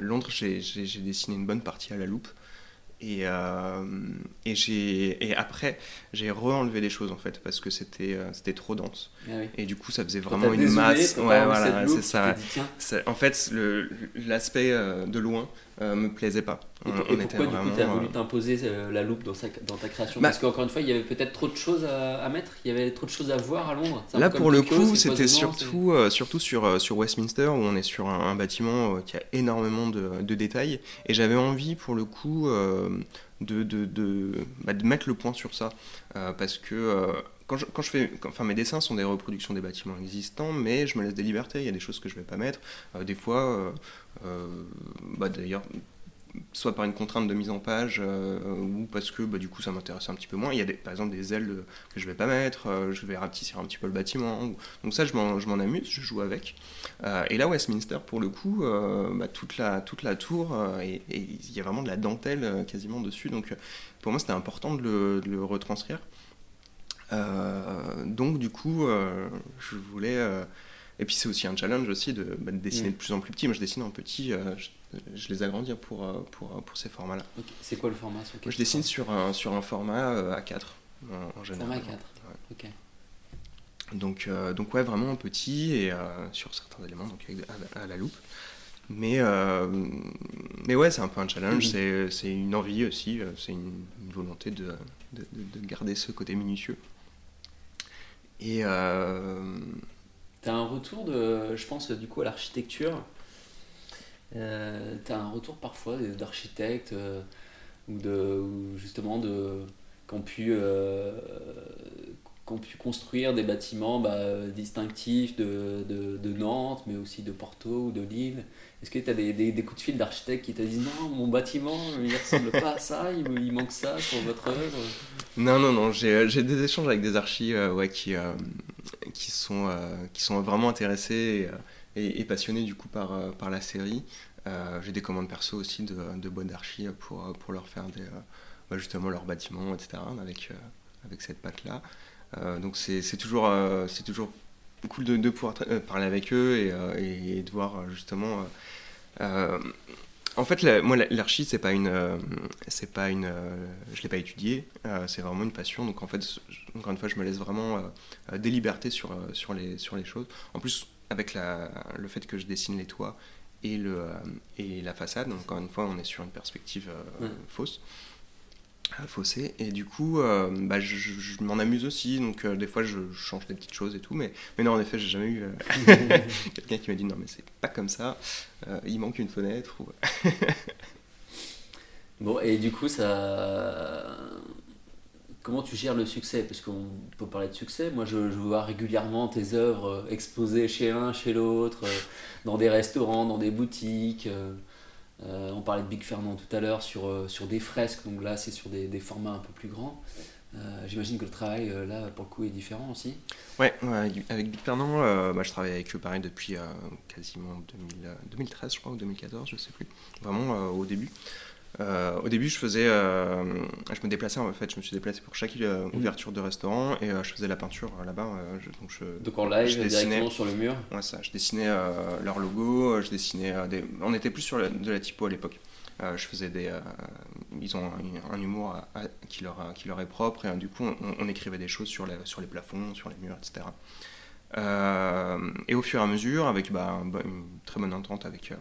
Londres, j'ai dessiné une bonne partie à la loupe. Et, euh, et, et après, j'ai re-enlevé des choses en fait parce que c'était, euh, c'était trop dense. Ah et du coup, ça faisait vraiment une masse. Ouais, voilà, c'est ça. En fait, l'aspect euh, de loin, euh, me plaisait pas. Et, on, pourquoi du coup tu as voulu euh, t'imposer euh, la loupe dans, dans ta création? Bah Parce qu'encore une fois, il y avait peut-être trop de choses à, mettre, il y avait trop de choses à voir à Londres. Là pour le coup, c'était surtout, surtout sur, sur Westminster où on est sur un, bâtiment qui a énormément de, de détails et j'avais envie pour le coup de, de, de, bah, de, mettre le point sur ça parce que quand je, quand je, fais, enfin mes dessins sont des reproductions des bâtiments existants, mais je me laisse des libertés. Il y a des choses que je vais pas mettre. des fois, euh, bah d'ailleurs, soit par une contrainte de mise en page ou parce que bah, du coup ça m'intéresse un petit peu moins. Il y a par exemple des ailes que je vais pas mettre, je vais rapetisser un petit peu le bâtiment. Donc ça je m'en amuse, je joue avec. et là Westminster pour le coup, bah, toute, la, toute la tour, il y a vraiment de la dentelle quasiment dessus. Donc pour moi c'était important de le, de le retranscrire. donc du coup je voulais et puis c'est aussi un challenge aussi de, bah, dessiner mm. de plus en plus petit. Moi je dessine en petit, euh, je, les agrandis pour, euh, pour, euh, pour ces formats-là. C'est quoi le format? Je dessine sur un, sur un format A4 en, général. Format A4, ok. Donc, donc ouais, vraiment en petit et sur certains éléments, donc à, la loupe. Mais, mais ouais, c'est un peu un challenge, mm. c'est une envie aussi, c'est une, volonté de, de, de, garder ce côté minutieux. Et, tu as un retour de, je pense, du coup, à l'architecture. Euh, tu as un retour parfois d'architectes euh, ou de justement de qui ont pu euh, pu construire des bâtiments bah, distinctifs de, Nantes mais aussi de Porto ou de Lille est-ce que tu as des, coups de fil d'architectes qui te disent non mon bâtiment il ressemble pas à ça il, manque ça pour votre œuvre? Non non non j'ai des échanges avec des archis sont, euh, qui sont vraiment intéressés et, passionnés du coup par, euh, la série. Euh, j'ai des commandes perso aussi de, de boîtes d'archi pour, leur faire bah, justement leurs bâtiments, etc. avec, avec cette patte-là. Donc c'est toujours, c'est toujours cool de, de pouvoir parler avec eux et, et de voir justement en fait, moi, l'archi, c'est pas une, euh, c'est pas une, euh, je l'ai pas étudié. Euh, c'est vraiment une passion. Donc en fait, encore une fois, je me laisse vraiment des libertés sur sur les sur les choses. En plus, avec la, le fait que je dessine les toits et le et la façade. encore une fois, on est sur une perspective fausse fossé et du coup euh, bah, je, m'en amuse aussi. Donc euh, des fois je change des petites choses et tout. Mais, mais non en effet j'ai jamais eu euh, quelqu'un qui m'a dit non mais c'est pas comme ça. Il manque une fenêtre ou... bon et du coup ça comment tu gères le succès? Parce qu'on peut parler de succès. Moi je, je, vois régulièrement tes œuvres exposées chez l'un chez l'autre dans des restaurants dans des boutiques euh, on parlait de Big Fernand tout à l'heure sur, euh, sur des fresques, donc là c'est sur des, des, formats un peu plus grands. Euh, j'imagine que le travail là pour le coup est différent aussi. Ouais, avec Big Fernand, bah, je travaille avec eux pareil depuis quasiment 2013 je crois ou 2014, je sais plus. Vraiment au début. Euh, au début, je faisais, euh, je me déplaçais en fait, je me suis déplacé pour chaque euh, mhm. ouverture de restaurant et je faisais la peinture là-bas. donc, je, donc en live, je dessinais, directement sur le mur. Ouais, ça. Je dessinais leur logo, je dessinais des. On était plus sur de la typo à l'époque. je faisais des. ils ont un, humour qui, leur, qui leur est propre et du coup, on, écrivait des choses sur les, sur les plafonds, sur les murs, etc. et au fur et à mesure, avec bah, une très bonne entente avec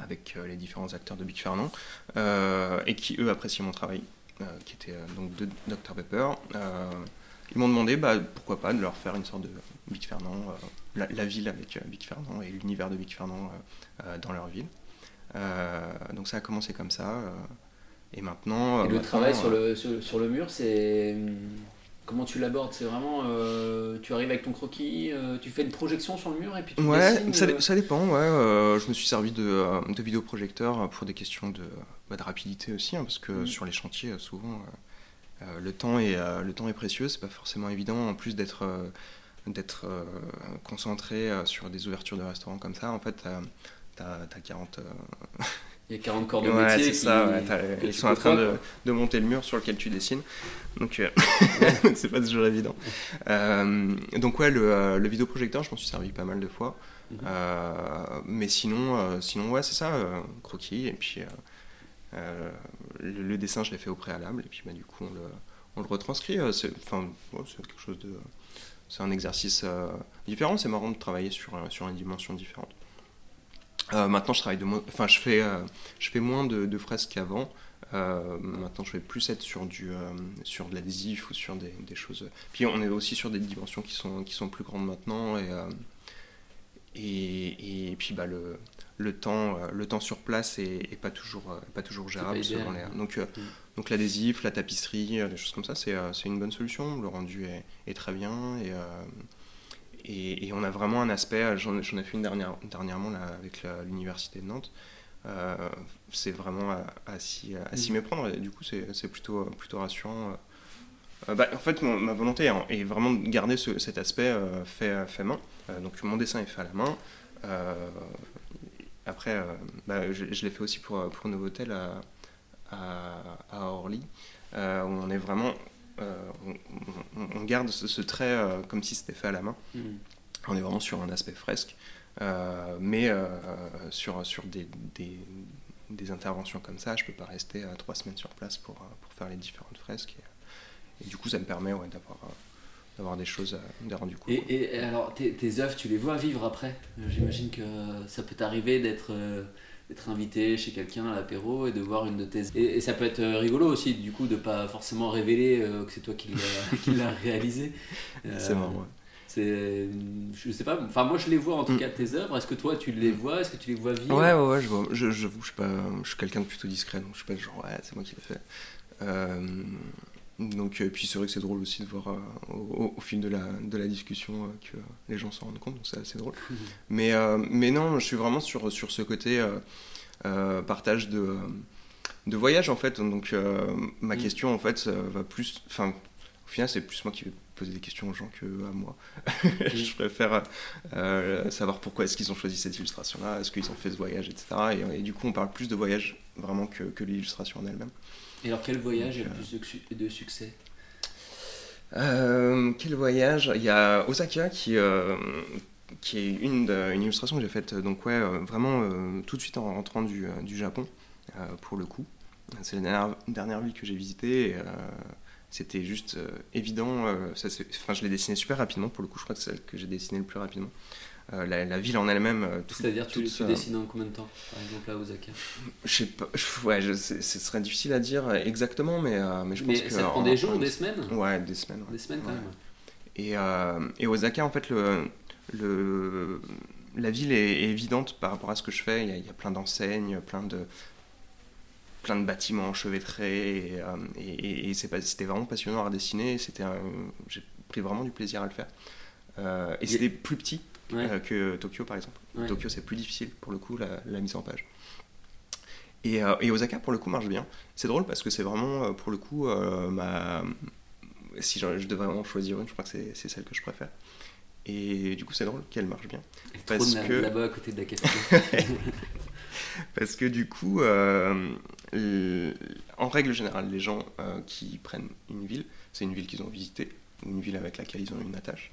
avec euh, les différents acteurs de Big Fernand, euh, et qui eux appréciaient mon travail, euh, qui était donc de Dr Pepper. ils m'ont demandé bah, pourquoi pas de leur faire une sorte de Big Fernand, la, ville avec Big Fernand et l'univers de Big Fernand dans leur ville. donc ça a commencé comme ça. et maintenant. Et le travail sur le, sur le mur, c'est Comment tu l'abordes C'est vraiment, euh, tu arrives avec ton croquis, euh, tu fais une projection sur le mur et puis tu ouais, dessines, ça, euh ça, dépend. Ouais, je me suis servi de, de vidéoprojecteurs pour des questions de, bah, de rapidité aussi, hein, parce que mm. sur les chantiers, souvent, le temps est le temps est précieux. C'est pas forcément évident, en plus d'être d'être concentré sur des ouvertures de restaurants comme ça. En fait, tu as, 40 il y a 40 corps de ouais, métier. Qui, ça, ils sont en train de, de, monter le mur sur lequel tu dessines. Donc, euh, c'est pas toujours évident. Euh, donc, ouais, le, euh, le, vidéoprojecteur, je m'en suis servi pas mal de fois. Mhm. mais sinon, sinon, ouais, c'est ça, croquis. Et puis, le, dessin, je l'ai fait au préalable. Et puis, bah, du coup, on le, on le retranscrit. C'est enfin, quelque chose de. C'est un exercice différent. C'est marrant de travailler sur, sur une dimension différente. Euh, maintenant, je travaille de enfin, je fais, euh, je fais moins de, fresques qu'avant. Euh, maintenant, je vais plus être sur du, sur de l'adhésif ou sur des, des, choses. Puis, on est aussi sur des dimensions qui sont, qui sont plus grandes maintenant et, et, et, puis, bah, le, le temps, le temps sur place est, pas toujours, pas toujours gérable selon les. Donc, mm. donc l'adhésif, la tapisserie, des choses comme ça, c'est, une bonne solution. Le rendu est, est très bien et et, on a vraiment un aspect, j'en ai fait une dernière, dernièrement là, avec l'université de Nantes, c'est vraiment à, à s'y méprendre et du coup c'est plutôt, plutôt rassurant. Bah, en fait, ma volonté est, vraiment de garder cet aspect fait, fait main. donc mon dessin est fait à la main. après, bah, je, l'ai fait aussi pour, pour Novotel à, à, à Orly, où on est vraiment euh, on, garde ce, trait euh, comme si c'était fait à la main. Mm. On est vraiment sur un aspect fresque, euh, mais sur, sur des, des, interventions comme ça, je peux pas rester trois semaines sur place pour, pour faire les différentes fresques. Et, du coup, ça me permet d'avoir d'avoir des choses, des rendus cool. Et, et, alors, tes, tes œuvres, tu les vois vivre après? J'imagine que ça peut t'arriver d'être d'être invité chez quelqu'un à l'apéro et de voir une de tes... Et, ça peut être euh, rigolo aussi, du coup, de pas forcément révéler euh, que c'est toi qui l'as réalisé. c'est marrant, C'est... Je sais pas, enfin moi je les vois en tout mm. cas tes œuvres, est-ce que toi tu les vois, est-ce que tu les vois vivre Ouais, ouais, ouais, je vois, je, je, je, suis pas, je suis quelqu'un de plutôt discret, donc je suis pas genre, ouais, c'est moi qui l'ai fait. Euh, donc, et euh, puis c'est vrai que c'est drôle aussi de voir euh, au, fil de la, de la discussion euh, que les gens s'en rendent compte, donc c'est assez drôle. Mhm. Mais, mais non, je suis vraiment sur, sur ce côté partage de, de voyage en fait. Donc ma mhm. question en fait va plus. Enfin, au final, c'est plus moi qui vais poser des questions aux gens que à moi. je préfère savoir pourquoi est-ce qu'ils ont choisi cette illustration-là, est-ce qu'ils ont fait ce voyage, etc. Et, et, du coup, on parle plus de voyage vraiment que, que l'illustration en elle-même. Et alors, quel voyage a le plus de, succès? Euh, Quel voyage? Il y a Osaka qui, euh, qui est une, une illustration que j'ai faite donc ouais, euh, vraiment tout de suite en rentrant du, du Japon, pour le coup. C'est la dernière, dernière ville que j'ai visitée. c'était juste évident. ça, enfin, je l'ai dessiné super rapidement. Pour le coup, je crois que c'est celle que j'ai dessinée le plus rapidement. Euh, la, ville en elle-même. Euh, C'est-à-dire, tu, tu dessines en combien de temps, par exemple, à Osaka Je sais pas, ouais, ce serait difficile à dire exactement, mais, euh, mais je pense que. Ça prend des jours, des semaines Ouais, des semaines. Des semaines quand même. Et, et, Osaka, en fait, le, le, la ville est, évidente par rapport à ce que je fais. Il y a, il y a plein d'enseignes, plein de, plein de bâtiments enchevêtrés. Et, et, et c'était vraiment passionnant à dessiner. J'ai pris vraiment du plaisir à le faire. et c'était plus petit euh, que Tokyo par exemple. Tokyo c'est plus difficile pour le coup la, mise en page. Et, euh, et, Osaka pour le coup marche bien. C'est drôle parce que c'est vraiment euh, pour le coup ma... si je, devais vraiment choisir une, je crois que c'est celle que je préfère. Et du coup c'est drôle qu'elle marche bien. parce que là-bas à côté de la café. parce que du coup, en règle générale, les gens qui prennent une ville, c'est une ville qu'ils ont visitée, ou une ville avec laquelle ils ont une attache.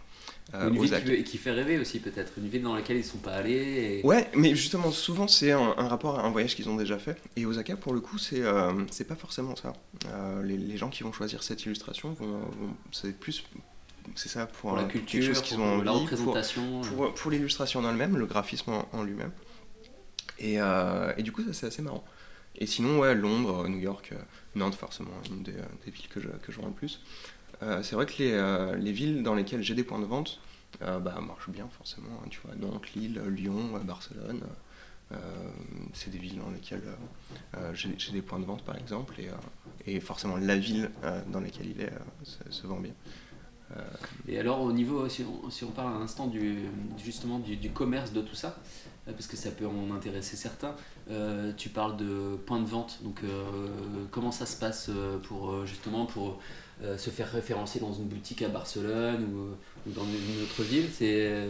Euh, une ville qui, fait rêver aussi peut-être, une ville dans laquelle ils ne sont pas allés. Ouais, mais justement souvent c'est un, rapport à un voyage qu'ils ont déjà fait. Et Osaka pour le coup c'est euh, c'est pas forcément ça. Euh, les, gens qui vont choisir cette illustration vont, c'est plus c'est ça pour, la culture, quelque chose qu'ils ont la représentation, pour, pour, l'illustration en elle-même, le graphisme en, lui-même. Et, et, du coup ça c'est assez marrant. Et sinon ouais Londres, New York, Nantes forcément une des, des villes que je, que je vois le plus. Euh, c'est vrai que les, euh, les, villes dans lesquelles j'ai des points de vente euh, bah, marchent bien forcément. Hein, tu vois, donc Lille, Lyon, Barcelone. c'est des villes dans lesquelles j'ai des points de vente par exemple et, et forcément la ville dans laquelle il est se, vend bien. Et alors au niveau, si on, si on, parle un instant du, justement du, du, commerce de tout ça, parce que ça peut en intéresser certains, tu parles de points de vente, donc comment ça se passe pour justement pour euh, se faire référencer dans une boutique à Barcelone ou, dans une autre ville C'est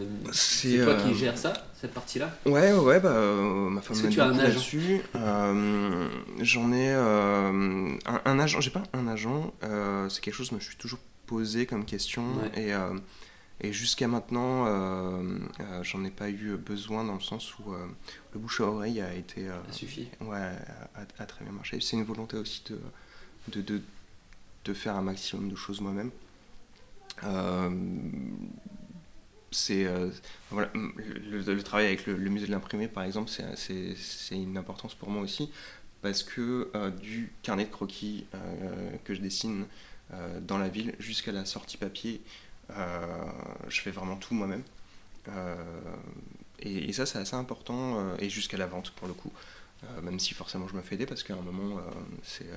toi qui euh, gères ça, cette partie-là? Ouais, ouais, bah, euh, ma femme m'a dit là-dessus. J'en ai un, un, agent, j'ai pas un agent, c'est quelque chose que je me suis toujours posé comme question et, et jusqu'à maintenant, j'en ai pas eu besoin dans le sens où le bouche à oreille a été. ça suffit. Ouais, a, très bien marché. C'est une volonté aussi de, de, de de faire un maximum de choses moi-même. Euh, c'est euh, le, travail avec le, musée de l'imprimé par exemple c'est une importance pour moi aussi parce que euh, du carnet de croquis que je dessine dans la ville jusqu'à la sortie papier je fais vraiment tout moi-même et, ça c'est assez important et jusqu'à la vente pour le coup même si forcément je me fais aider parce qu'à un moment c'est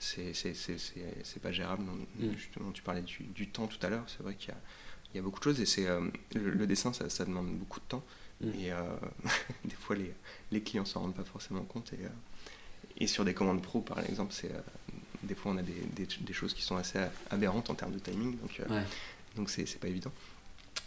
c'est pas gérable. Mm. Justement, tu parlais du, temps tout à l'heure. C'est vrai qu'il il y a beaucoup de choses et c'est le, le, dessin, ça, ça, demande beaucoup de temps. Mm. Et des fois, les, les clients s'en rendent pas forcément compte. Et, et sur des commandes pro, par exemple, c'est des fois on a des, des, des, choses qui sont assez aberrantes en termes de timing. Donc, ouais. donc c'est pas évident.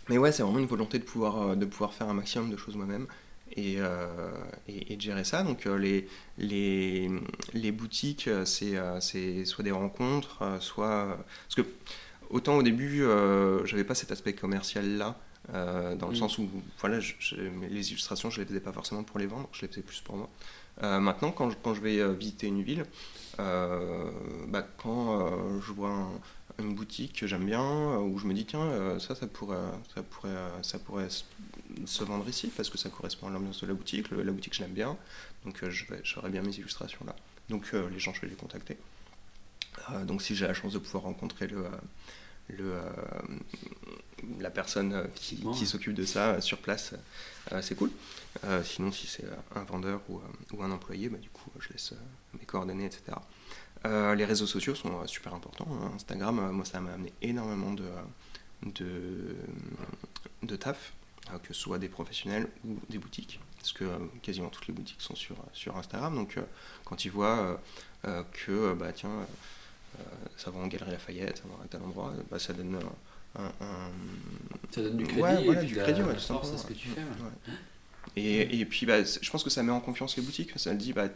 Mais ouais, c'est vraiment une volonté de pouvoir, de pouvoir faire un maximum de choses moi-même et, euh, et, et, de gérer ça. Donc euh, les, les, les boutiques, c'est soit des rencontres, soit... Parce que autant au début, euh, j'avais pas cet aspect commercial-là, euh, dans le mmh. sens où voilà, je, je, les illustrations, je les faisais pas forcément pour les vendre, je les faisais plus pour moi. Euh, maintenant, quand je, quand je vais visiter une ville, bah, quand je vois un, une boutique que j'aime bien, où je me dis tiens, ça, ça pourrait, ça pourrait, ça pourrait se vendre ici parce que ça correspond à l'ambiance de la boutique, le, la boutique je l'aime bien, donc euh, j'aurais bien mes illustrations là. Donc euh, les gens je vais les contacter. Euh, donc si j'ai la chance de pouvoir rencontrer le, le, la personne qui, bon. qui s'occupe de ça sur place, c'est cool. sinon si c'est un vendeur ou, ou, un employé, bah, du coup je laisse mes coordonnées, etc. les réseaux sociaux sont super importants. Hein. Instagram, moi ça m'a amené énormément de, de, de taf que ce soit des professionnels ou des boutiques, parce que euh, quasiment toutes les boutiques sont sur, sur Instagram. Donc, euh, quand ils voient que, bah, tiens, ça va en Galerie Lafayette, ça va à tel endroit, bah, ça donne un, un, Ça donne du crédit. Ouais, voilà, du crédit, ouais, simplement. C'est ce que tu fais. Ouais. Et, et, puis, bah, je pense que ça met en confiance les boutiques. Ça dit, bah,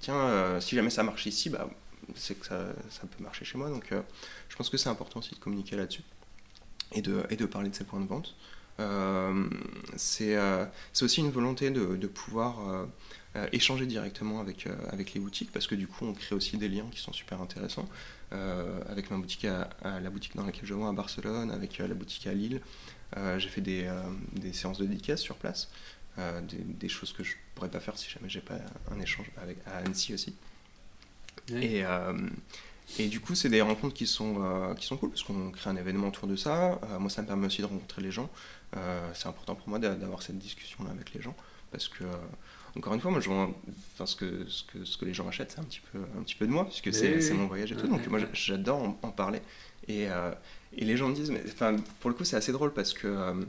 tiens, euh, si jamais ça marche ici, bah, c'est que ça, ça, peut marcher chez moi. Donc, euh, je pense que c'est important aussi de communiquer là-dessus et de, et de parler de ces points de vente. Euh, c'est euh, aussi une volonté de, de pouvoir euh, échanger directement avec, avec les boutiques parce que du coup on crée aussi des liens qui sont super intéressants avec ma boutique à, à, la boutique dans laquelle je vais à Barcelone, avec la boutique à Lille. J'ai fait des, des, séances de dédicaces sur place, des, des, choses que je pourrais pas faire si jamais j'ai pas un échange avec, à Annecy aussi. Oui. Et, et du coup, c'est des rencontres qui sont, euh, qui sont cool parce qu'on crée un événement autour de ça. Euh, moi, ça me permet aussi de rencontrer les gens. Euh, c'est important pour moi d'avoir cette discussion-là avec les gens parce que, encore une fois, moi, je vois, enfin, ce, que, ce, que, ce que les gens achètent, c'est un, petit peu, un petit peu de moi puisque c'est oui, mon voyage et tout. Donc, moi, j'adore en, en, parler. Et, et les gens me disent, mais pour le coup, c'est assez drôle parce que.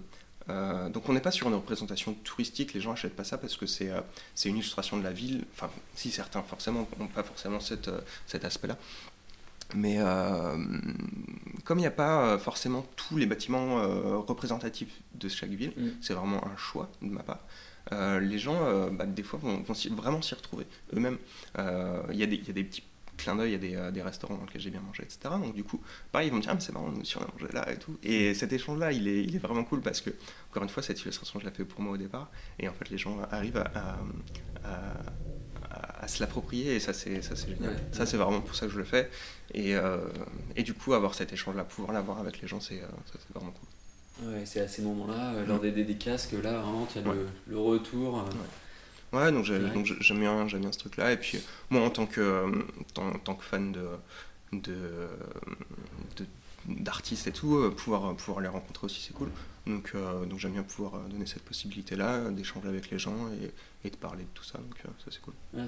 Euh, donc on n'est pas sur une représentation touristique, les gens n'achètent pas ça parce que c'est euh, une illustration de la ville, enfin si certains forcément n'ont pas forcément cette, euh, cet aspect-là, mais euh, comme il n'y a pas forcément tous les bâtiments euh, représentatifs de chaque ville, mm. c'est vraiment un choix de ma part. Euh, les gens, bah, des fois, vont, vont vraiment s'y retrouver eux-mêmes. Il y, y, a des petits clins d'œil à des, des, restaurants dans lesquels j'ai bien mangé, etc. Donc du coup, pareil, ils vont me dire, ah, mais c'est marrant, nous aussi on a mangé là et tout. Et cet échange-là, il est, il est vraiment cool parce que, encore une fois, cette illustration, je l'ai fait pour moi au départ. Et en fait, les gens arrivent à, à, à à, se l'approprier et ça c'est ça c'est génial. Ouais, ça ouais. c'est vraiment pour ça que je le fais et, euh, et du coup avoir cet échange là, pouvoir l'avoir avec les gens c'est euh, c'est vraiment cool. Ouais, c'est à ces moments-là, euh, lors des dédicaces, que là vraiment tu as ouais. le, le, retour. Euh... Ouais. donc j'aime bien, bien ce truc là et puis moi en tant que en tant que fan de de, de d'artistes et tout, euh, pouvoir, pouvoir les rencontrer aussi, c'est cool. Donc, euh, donc j'aime bien pouvoir donner cette possibilité-là, d'échanger avec les gens et, et, de parler de tout ça. Donc, ça, c'est cool. Ah,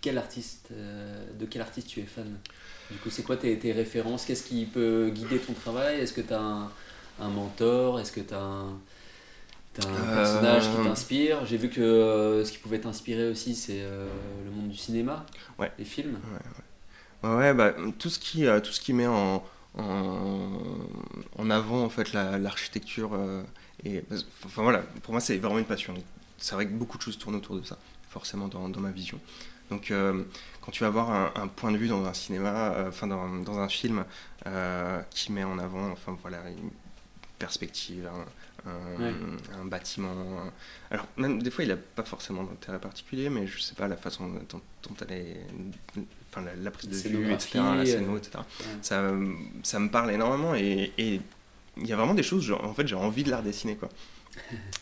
quel artiste, euh, de quel artiste tu es fan? Du coup, c'est quoi tes, tes références? Qu'est-ce qui peut guider ton travail? Est-ce que tu as un, un, mentor? Est-ce que tu as un, T'as un personnage qui t'inspire? J'ai vu que euh, ce qui pouvait t'inspirer aussi, c'est euh, le monde du cinéma, ouais. les films. Ouais, ouais. ouais bah, tout, ce qui, tout ce qui met en, en, en avant en fait l'architecture la, et enfin voilà pour moi c'est vraiment une passion c'est vrai que beaucoup de choses tournent autour de ça forcément dans, dans ma vision donc euh, quand tu vas avoir un, un, point de vue dans un cinéma euh, enfin dans, dans, un film euh, qui met en avant enfin voilà une perspective un, un, ouais. un bâtiment alors même des fois il n'a pas forcément d'intérêt particulier mais je sais pas la façon dont, dont elle est enfin la, la, prise de vue, etc., la scéno, etc. Ouais. Ça, ça me parle énormément et il y a vraiment des choses, genre, en fait, j'ai envie de la redessiner, quoi.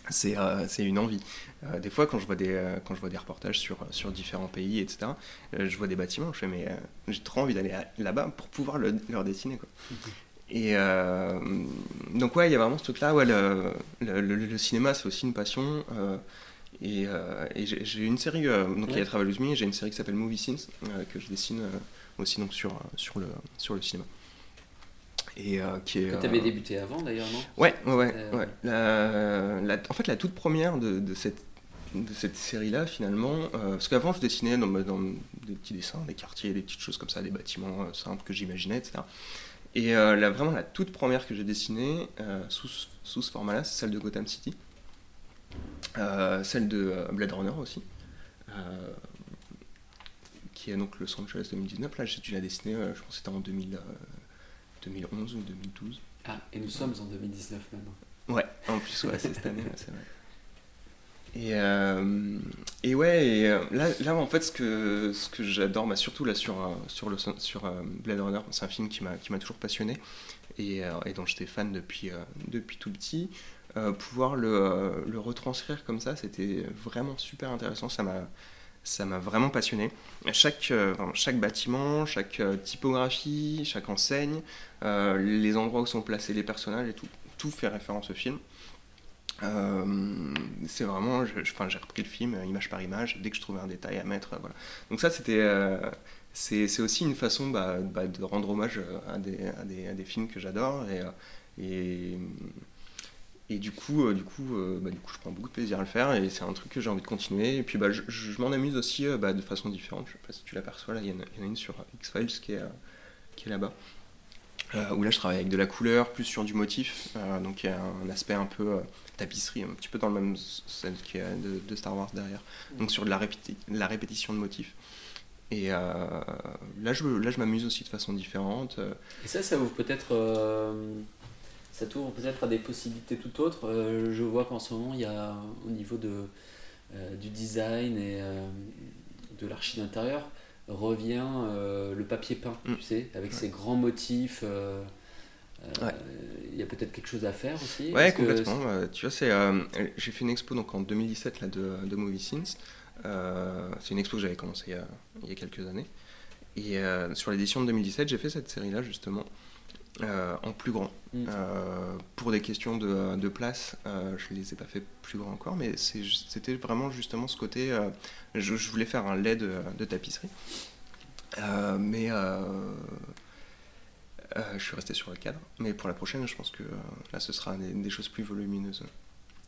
C'est euh, une envie. Euh, des fois, quand je vois des, euh, quand je vois des reportages sur, sur différents pays, etc., euh, je vois des bâtiments, je fais, mais euh, j'ai trop envie d'aller là-bas pour pouvoir le, le redessiner, quoi. Et euh, donc, ouais, il y a vraiment ce truc-là. Ouais, le, le, le, cinéma, c'est aussi une passion. Et, euh, et j'ai une série, euh, donc il y a Travel Me, j'ai une série qui s'appelle Movie Scenes, euh, que je dessine aussi donc sur, sur, le, sur le cinéma. Et qui est. Que tu avais débuté avant d'ailleurs, non? Ouais, ouais, ouais. ouais. La, en fait, la toute première de, de cette de cette série-là, finalement. Euh, parce qu'avant, je dessinais dans, dans, des petits dessins, des quartiers, des petites choses comme ça, des bâtiments euh, simples que j'imaginais, etc. Et euh, là, vraiment, la toute première que j'ai dessinée sous, sous, ce format-là, c'est celle de Gotham City. celle de Blade Runner aussi. qui est donc Los Angeles 2019. Là, j'ai dû la dessiner, je pense que c'était en 2000, 2011 ou 2012. Ah, et nous sommes en 2019 maintenant. Ouais, en plus, ouais, c'est cette année, c'est vrai. Et, euh, et ouais, et euh, là, là en fait ce que, ce que j'adore, bah, surtout là sur, euh, sur, le, sur Blade Runner, c'est un film qui m'a toujours passionné et, et dont j'étais fan depuis, depuis tout petit. pouvoir le, le, retranscrire comme ça, c'était vraiment super intéressant, ça m'a ça m'a vraiment passionné. Chaque, chaque bâtiment, chaque typographie, chaque enseigne, les endroits où sont placés les personnages tout, fait référence au film. Euh, c'est vraiment, j'ai repris le film euh, image par image dès que je trouvais un détail à mettre. Voilà. Donc ça, c'était, euh, c'est aussi une façon bah, bah, de rendre hommage à des, films que j'adore et, et, du coup, du coup, bah, du coup, je prends beaucoup de plaisir à le faire et c'est un truc que j'ai envie de continuer. Et puis, bah, je, m'en amuse aussi bah, de façon différente. Je sais pas si tu l'aperçois là, il y, en a une sur X Files qui est, est là-bas. où là je travaille avec de la couleur, plus sur du motif, donc il y a un aspect un peu tapisserie, un petit peu dans le même sens qui de, de, Star Wars derrière. Donc sur de la, la répétition de motifs. Et euh, là, je, là, je m'amuse aussi de façon différente. Et ça, ça ouvre peut-être. Euh, ça t'ouvre peut-être à des possibilités tout autres. Euh, je vois qu'en ce moment, il y a au niveau de, du design et de l'archi d'intérieur revient le papier peint, mm. tu sais, avec ses grands motifs. Euh, il y a peut-être quelque chose à faire aussi Ouais, complètement. Euh, tu vois, c'est, euh, j'ai fait une expo donc, en 2017 là, de, de Movie Scenes. c'est une expo que j'avais commencé il y, a, il y a, quelques années. Et sur l'édition de 2017, j'ai fait cette série-là justement. En plus grand. Mm. pour des questions de, de place, je ne les ai pas fait plus grands encore, mais c'était vraiment justement ce côté. Je, je, voulais faire un lait de, de tapisserie. mais euh, je suis resté sur le cadre, mais pour la prochaine, je pense que euh, là, ce sera des, choses plus volumineuses.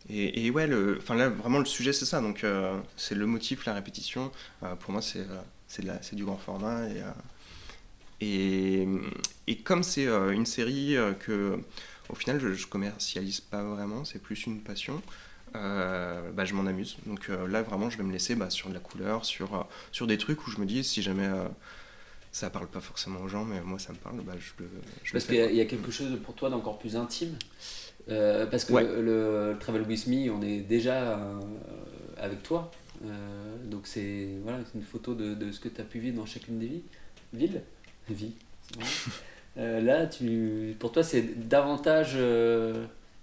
Et, ouais, le, enfin là, vraiment, le sujet, c'est ça. Donc, euh, c'est le motif, la répétition. pour moi, c'est c'est du grand format. Et, et, et comme c'est une série que, au final, je, je commercialise pas vraiment, c'est plus une passion. bah, je m'en amuse. Donc là, vraiment, je vais me laisser bah, sur de la couleur, sur, sur des trucs où je me dis, si jamais ça parle pas forcément aux gens, mais moi ça me parle. Bah, je, parce qu'il y, a quelque chose pour toi d'encore plus intime. Euh, parce que le, Travel With Me, on est déjà euh, avec toi. Euh, donc c'est voilà, une photo de, de ce que tu as pu vivre dans chacune des vies. villes. Vie. là, tu, pour toi, c'est davantage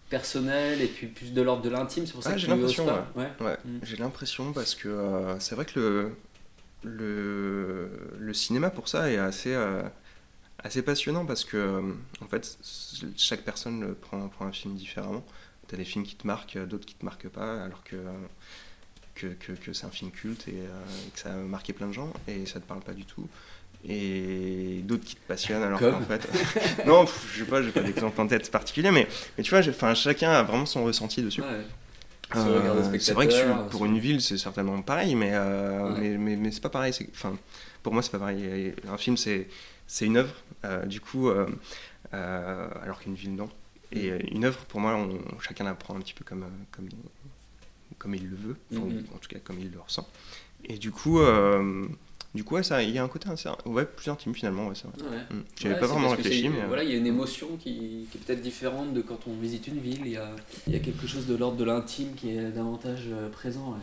personnel et puis plus de l'ordre de l'intime. C'est pour ça ah, que j'ai l'impression. Ouais. ouais. Mm. J'ai l'impression parce que c'est vrai que le, le, le, cinéma pour ça est assez, euh, assez passionnant parce que euh, en fait chaque personne prend, prend un film différemment. Tu as des films qui te marquent, d'autres qui te marquent pas, alors que, que, que, c'est un film culte et, euh, que ça a marqué plein de gens et ça te parle pas du tout. Et d'autres qui te passionnent alors qu'en fait. non, je sais pas, j'ai pas d'exemple en tête particulier, mais, mais tu vois, chacun a vraiment son ressenti dessus. Euh, c'est vrai que pour une ville, c'est certainement pareil, mais, euh, mais, mais, mais c'est pas pareil. Enfin, pour moi, c'est pas pareil. Un film, c'est une œuvre, euh, du coup, alors qu'une ville, non. Et mm. une œuvre, pour moi, on, chacun la prend un petit peu comme, comme, comme il le veut, mm-hmm. en tout cas comme il le ressent. Et du coup, du coup, ça, il y a un côté ouais, plus intime finalement. Ouais, vrai. Mm. J'avais pas vraiment réfléchi. Mais... Voilà, il y a une émotion qui, qui est peut-être différente de quand on visite une ville. Il y a, il y a quelque chose de l'ordre de l'intime qui est davantage euh, présent.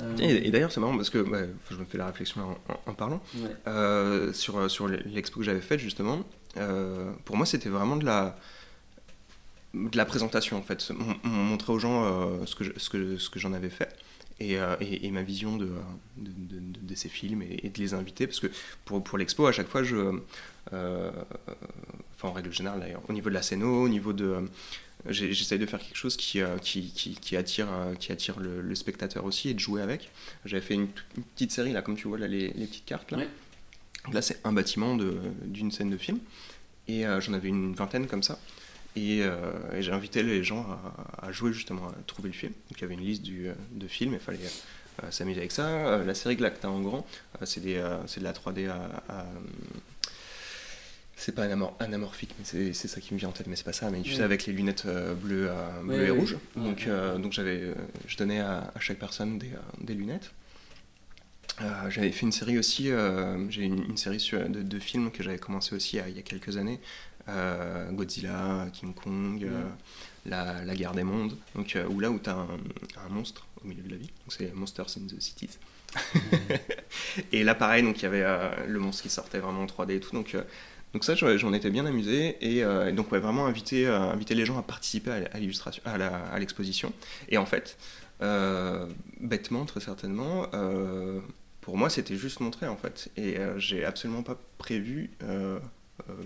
Euh, et, d'ailleurs, c'est marrant parce que je me fais la réflexion en, parlant. Euh, sur, sur l'expo que j'avais faite, justement, pour moi, c'était vraiment de la, de la présentation en fait. montrer aux gens ce que, ce que, ce que j'en avais fait. Euh, et, et, ma vision de, de, de, ces films et, de les inviter. Parce que pour, pour l'expo, à chaque fois, je. Euh, enfin, en règle générale, d'ailleurs, au niveau de la scène, au niveau de. J'essaye de faire quelque chose qui, euh, qui, qui, qui attire, qui attire le, spectateur aussi et de jouer avec. J'avais fait une, petite série, là, comme tu vois, là, les, les petites cartes. Là, là c'est un bâtiment d'une scène de film. Et j'en avais une vingtaine comme ça. Et, j'ai invité les gens à, jouer justement, à trouver le film. Donc il y avait une liste du, de films, il fallait s'amuser avec ça. la série Galacta en grand, c'est de la 3D à c'est pas anamorphique, mais c'est ça qui me vient en tête, mais c'est pas ça. Mais tu sais, avec les lunettes euh, bleues, et rouges. Donc, euh, donc j'avais, euh, je donnais à, chaque personne des, des lunettes. j'avais fait une série aussi, j'ai une, série sur, de, films que j'avais commencé aussi il y a quelques années. Godzilla, King Kong, la, la, guerre des mondes. Donc, où là où tu as un, un, monstre au milieu de la vie. Donc c'est Monsters in the Cities. et là pareil, donc il y avait le monstre qui sortait vraiment en 3D et tout. Donc donc ça, j'en étais bien amusé et, euh, donc ouais, vraiment inviter, euh, inviter les gens à participer à, l'illustration, à l'exposition. Et en fait, euh, bêtement, très certainement, pour moi, c'était juste montrer en fait. Et j'ai absolument pas prévu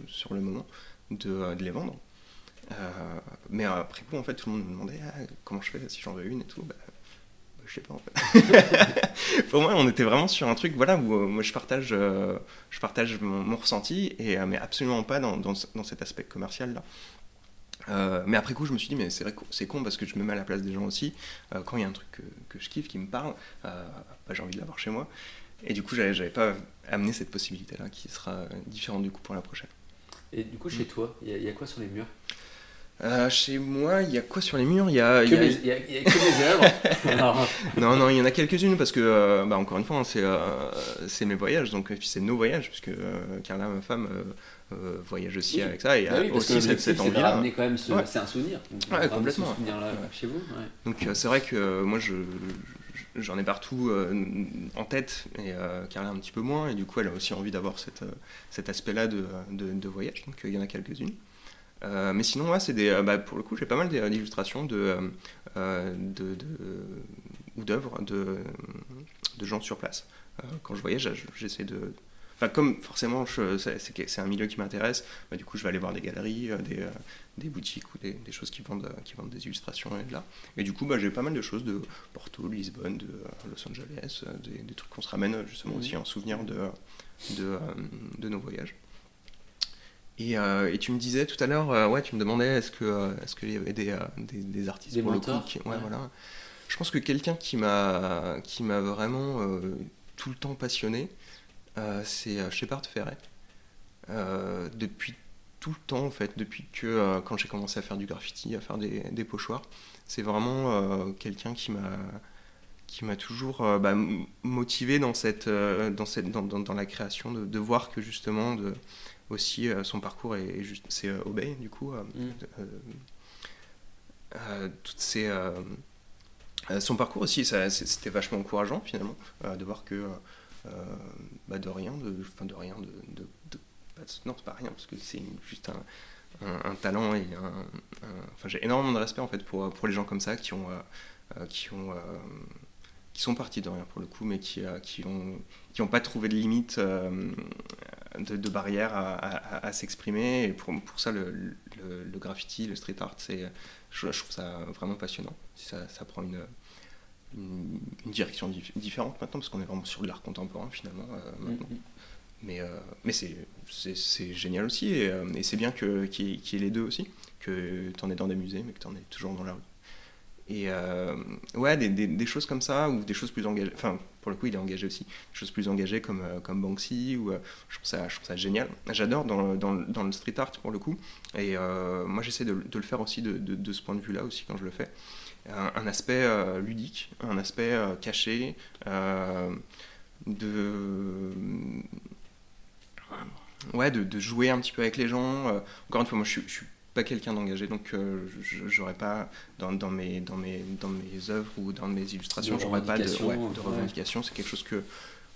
sur le moment de, de les vendre. mais après coup, en fait, tout le monde me demandait ah, comment je fais si j'en veux une et tout. Bah, je sais pas en fait. Pour moi, on était vraiment sur un truc, voilà, où euh, je partage, euh, je partage mon, ressenti, et, euh, mais absolument pas dans, dans, cet aspect commercial là. mais après coup, je me suis dit, mais c'est vrai c'est con parce que je me mets à la place des gens aussi. quand il y a un truc que, je kiffe, qui me parle, bah, j'ai envie de l'avoir chez moi. Et du coup, j'avais pas amené cette possibilité-là qui sera différente du coup pour la prochaine. Et du coup, chez mm. toi, il y, a quoi sur les murs? Euh, chez moi, il y a quoi sur les murs? Il y a, que, y a... que des œuvres. non, non, il y en a quelques-unes parce que, euh, bah, encore une fois, hein, c'est euh, mes voyages, donc c'est nos voyages, puisque Carla, ma femme, voyage aussi avec ça et bah oui, aussi cette, cette envie-là. quand même, ce... c'est un souvenir. Donc, ouais, complètement. Ce souvenir-là chez vous. Donc c'est vrai que moi, je j'en ai partout en tête et Carla un petit peu moins et du coup elle a aussi envie d'avoir cet aspect là de, voyage donc il y en a quelques-unes euh, mais sinon, ouais, c'est des, euh, bah, pour le coup, j'ai pas mal d'illustrations de, euh, ou d'œuvres de, gens sur place. quand je voyage, j'essaie de. Enfin, comme forcément, c'est un milieu qui m'intéresse, bah, du coup, je vais aller voir des galeries, des, des boutiques ou des, des, choses qui vendent, qui vendent des illustrations et de là. Et du coup, bah, j'ai pas mal de choses de Porto, Lisbonne, de Los Angeles, des, trucs qu'on se ramène justement aussi en souvenir de, de, de nos voyages. Euh, et, tu me disais tout à l'heure, euh, ouais, tu me demandais est-ce que euh, est-ce qu'il y avait des, des, des artistes des pour le coup ouais, voilà. Je pense que quelqu'un qui m'a qui m'a vraiment tout le temps passionné, c'est Shepard Ferret. depuis tout le temps en fait, depuis que quand j'ai commencé à faire du graffiti, à faire des, des pochoirs, c'est vraiment quelqu'un qui m'a qui m'a toujours bah, motivé dans cette dans cette dans, dans, dans la création de, de, voir que justement de aussi euh, son parcours est, juste c'est euh, Obey du coup euh, mm. toutes ces son parcours aussi c'était vachement encourageant finalement de voir que bah, de rien de fin de rien de, non c'est pas rien parce que c'est juste un, talent et un, enfin j'ai énormément de respect en fait pour, les gens comme ça qui ont qui ont qui sont partis de rien pour le coup mais qui qui ont qui n'ont pas trouvé de limite de, barrières à, s'exprimer. Et pour, ça, le, graffiti, le street art, c'est, je, trouve ça vraiment passionnant. Ça prend une, une, direction différente maintenant, parce qu'on est vraiment sur de l'art contemporain finalement. Euh, maintenant. Mm-hmm. Mais, euh, mais c'est, génial aussi, et, euh, et c'est bien qu'il, y ait les deux aussi, que tu en es dans des musées, mais que tu en es toujours dans la rue. Et ouais, des, des, des, choses comme ça, ou des choses plus engagées. Enfin, pour le coup, il est engagé aussi. Des choses plus engagées comme, euh, comme Banksy, ou, euh, je, trouve ça, je trouve ça génial. J'adore dans, dans, dans, le street art pour le coup. Et moi, j'essaie de, de, le faire aussi de, de, ce point de vue-là aussi quand je le fais. Un, aspect ludique, un aspect caché, de ouais, de, jouer un petit peu avec les gens. encore une fois, moi je, je suis quelqu'un d'engagé, donc euh, j'aurais pas dans, dans, mes, dans, mes, dans mes œuvres ou dans mes illustrations, j'aurais pas de, de revendication. C'est quelque chose que,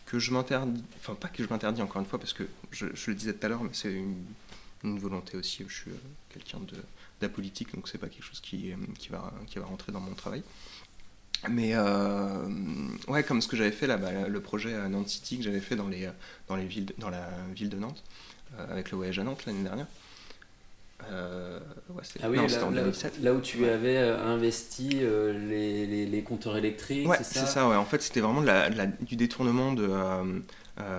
que je m'interdis, enfin pas que je m'interdis encore une fois, parce que je, je le disais tout à l'heure, mais c'est une, une, volonté aussi. Je suis euh, d'apolitique, donc c'est pas quelque chose qui, qui, va, qui va rentrer dans mon travail. Mais euh, ouais, comme ce que j'avais fait là, bah, le projet à Nantes City que j'avais fait dans, les, dans, les villes, dans la ville de Nantes, avec le voyage à Nantes l'année dernière. Euh, ah oui, là, où tu avais euh, investi euh, les, les, compteurs électriques, c'est ça C'est ça, ouais. En fait, c'était vraiment la, du détournement de,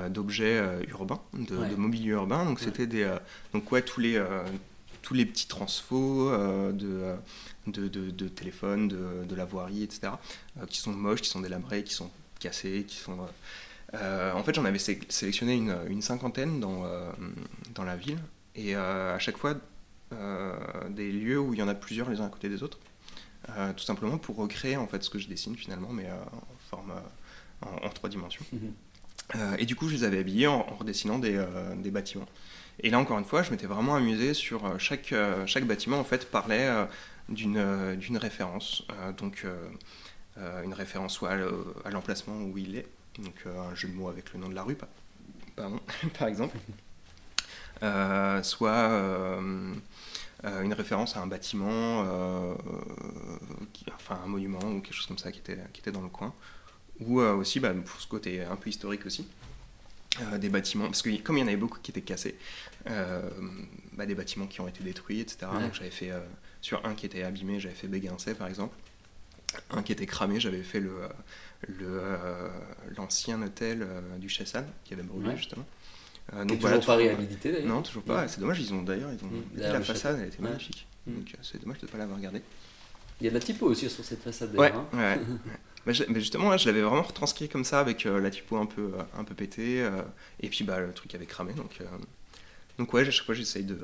d'objets urbains, de, Ouais. de mobilier urbain. Donc Ouais. c'était des, donc ouais, tous les, tous les petits transfos de, de, de, de téléphones, de, de la voirie, etc., euh, qui sont moches, qui sont délabrés, qui sont cassés, qui sont... euh, euh, en fait, j'en avais sé- sélectionné une, une cinquantaine dans, euh, dans la ville, et euh, à chaque fois, euh, des lieux où il y en a plusieurs les uns à côté des autres, euh, tout simplement pour recréer en fait ce que je dessine finalement, mais euh, en forme euh, en, en trois dimensions. Mhm. Euh, et du coup, je les avais habillés en, en redessinant des, euh, des bâtiments. Et là, encore une fois, je m'étais vraiment amusé sur euh, chaque, euh, chaque bâtiment, en fait, parlait euh, d'une référence. Donc, une référence soit à le- à l'emplacement où il est, donc un jeu de mots avec le nom de la rue, par, pardon, par exemple. Soit une référence à un bâtiment, enfin un monument ou quelque chose comme ça qui était, qui était dans le coin. Ou aussi, bah, pour ce côté un peu historique aussi, euh, des bâtiments, parce que comme il y en avait beaucoup qui étaient cassés, euh, bah, des bâtiments qui ont été détruits, etc. Ouais. Donc j'avais fait, euh, sur un qui était abîmé, j'avais fait Béguincé par exemple. Un qui était cramé, j'avais fait le, euh, le, l'ancien hôtel du Chessan, qui avait brûlé Ouais. justement. Donc toujours voilà, pas réhabilité d'ailleurs. Non, toujours pas. C'est dommage, ils ont d'ailleurs, ils ont Mm. Derrière la le façade, elle était magnifique. Mm. Donc c'est dommage de ne pas l'avoir regardé. Il y a de la typo aussi sur cette façade Ouais, d'ailleurs. hein. Mais, je- mais justement, là, je l'avais vraiment retranscrit comme ça, avec euh, la typo un peu, euh, un peu pétée, euh, et puis bah, le truc avait cramé. Donc, donc ouais, à chaque fois, j'essaye de,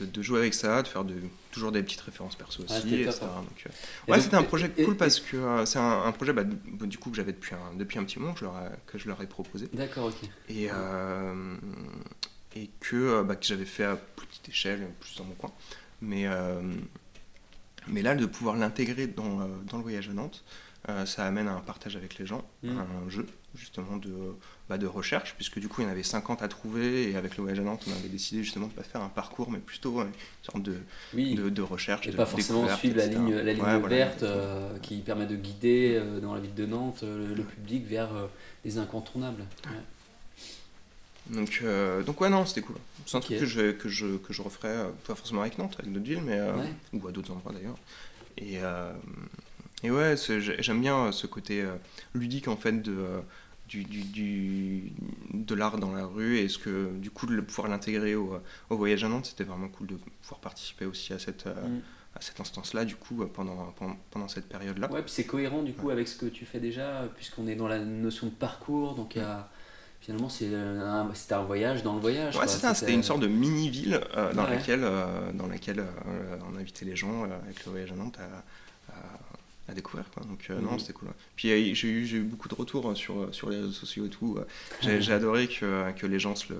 de, de jouer avec ça, de faire de, toujours des petites références perso aussi, top, hein. Donc, Et ouais, c'était un et- projet et- cool et- parce que euh, c'est un, un projet bah, du coup que j'avais depuis un, depuis un petit moment que je leur ai, que je leur ai proposé. D'accord, ok. Et, euh, et que, bah, que j'avais fait à plus petite échelle, plus dans mon coin. Mais, euh, mais là, de pouvoir l'intégrer dans, dans le voyage à Nantes, euh, ça amène à un partage avec les gens, Mm. un jeu justement de, bah, de recherche, puisque du coup il y en avait 50 à trouver, et avec le voyage à Nantes, on avait décidé justement de ne pas faire un parcours, mais plutôt une sorte de, Oui. de, de recherche. Et de pas forcément suivre la ligne, la ligne Ouais, verte euh, qui permet de guider euh, dans la ville de Nantes le, le public vers les incontournables. Ouais. Donc, euh, donc ouais, non, c'était cool. C'est un truc que je, que, je, que je referais, pas forcément avec Nantes, avec d'autres villes, mais, euh, Ouais. ou à d'autres endroits d'ailleurs. Et, euh, et ouais, j'aime bien euh, ce côté euh, ludique en fait de, euh, du, du, du- de l'art dans la rue et ce que du coup de pouvoir l'intégrer au, au voyage à Nantes, c'était vraiment cool de pouvoir participer aussi à cette, Mm. à cette instance-là du coup pendant, pendant, pendant cette période-là. Ouais, puis c'est cohérent du coup avec ce que tu fais déjà, puisqu'on est dans la notion de parcours, donc il y a- finalement c'est un, c'était un voyage dans le voyage. Ouais, c'est ça, c'était une sorte de mini-ville euh, dans Ouais. laquelle, euh, dans laquelle euh, on invitait les gens avec le voyage à Nantes à, à- à découvrir. Quoi. Donc, euh, non, Mhm. c'était cool. ouais. Puis euh, j'ai eu, eu beaucoup de retours euh, sur, sur les réseaux sociaux et tout. J'ai, adoré que, que les gens se, le,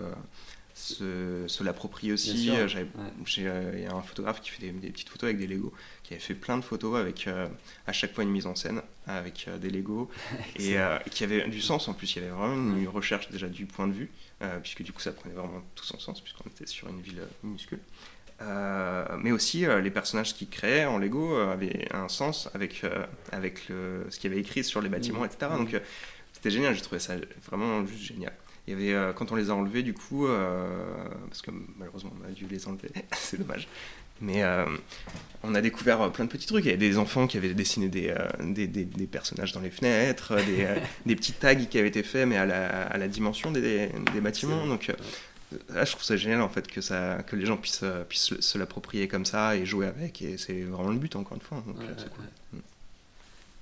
se, se l'approprient aussi. Ouais. euh, Il y a un photographe qui fait des, des petites photos avec des Legos, qui avait fait plein de photos avec euh, à chaque fois une mise en scène avec euh, des Legos et qui avait du sens en plus. Il y avait vraiment une recherche déjà du point de vue, puisque du coup ça prenait vraiment tout son sens, puisqu'on était sur une ville minuscule. Euh, mais aussi euh, les personnages qu'il créait en Lego euh, avaient un sens avec, avec le- ce qu'il y avait écrit sur les bâtiments, Mhm. etc. Donc c'était génial, j'ai trouvé ça vraiment juste génial. Il y avait, quand on les a enlevés, du coup, parce que malheureusement on a dû les enlever, c'est dommage. Mais euh, on a découvert plein de petits trucs. Il y avait des enfants qui avaient dessiné des, euh, des, des- des personnages dans les fenêtres, des, des petits tags qui avaient été faits, mais à la, à la dimension des, des bâtiments. Donc là, je trouve ça génial en fait que, ça, que les gens puissent, euh, puissent se- l'approprier comme ça et jouer avec. Et c'est vraiment le but, encore une fois. Donc Ouais, euh, c'est ouais, cool. ouais.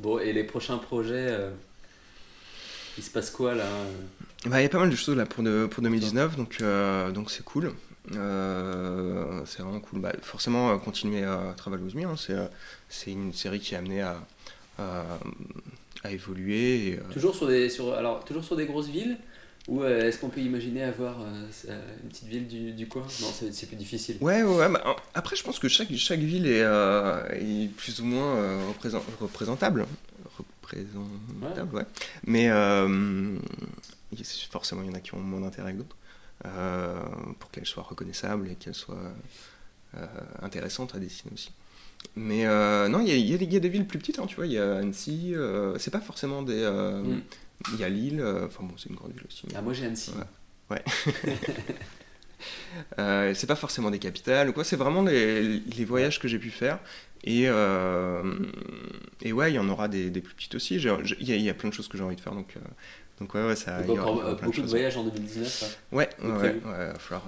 Bon, et les prochains projets, euh, il se passe quoi là Bah, Il y a pas mal de choses là pour, de- pour 2019, donc euh, donc c'est cool. Euh, c'est vraiment cool. Bah, forcément, continuer à Travel With Me, hein, c'est, c'est une série qui est amenée à, à, à évoluer. et, euh, Toujours sur des, sur, alors, toujours sur des grosses villes Ou euh, est-ce qu'on peut imaginer avoir euh, une petite ville du, du coin? Non, c'est plus difficile. Ouais, ouais, ouais, bah, après, je pense que chaque, chaque ville est, euh, est plus ou moins euh, représent- représentable. Représentable, ouais. Mais forcément, il y en a qui ont moins d'intérêt que d'autres. pour qu'elles soient reconnaissables et qu'elles soient euh, intéressantes à dessiner aussi. Mais non, il y, a- y des- il y a des villes plus petites, hein, tu vois. Il y a Annecy, c'est pas forcément des. Mm. Il y a Lille, euh, enfin bon, c'est une grande ville aussi. Ah, moi j'ai Annecy. Ouais. Euh, c'est pas forcément des capitales ou quoi, c'est vraiment les, les voyages que j'ai pu faire Et, euh, et ouais, il y en aura des, des plus petites aussi. Il y, y, a plein de choses que j'ai envie de faire. Donc, euh, donc ouais, ouais, ça. Donc, y aura, aura beaucoup de, de, voyages en 2019 Ouais, ouais, ouais, ouais, va falloir.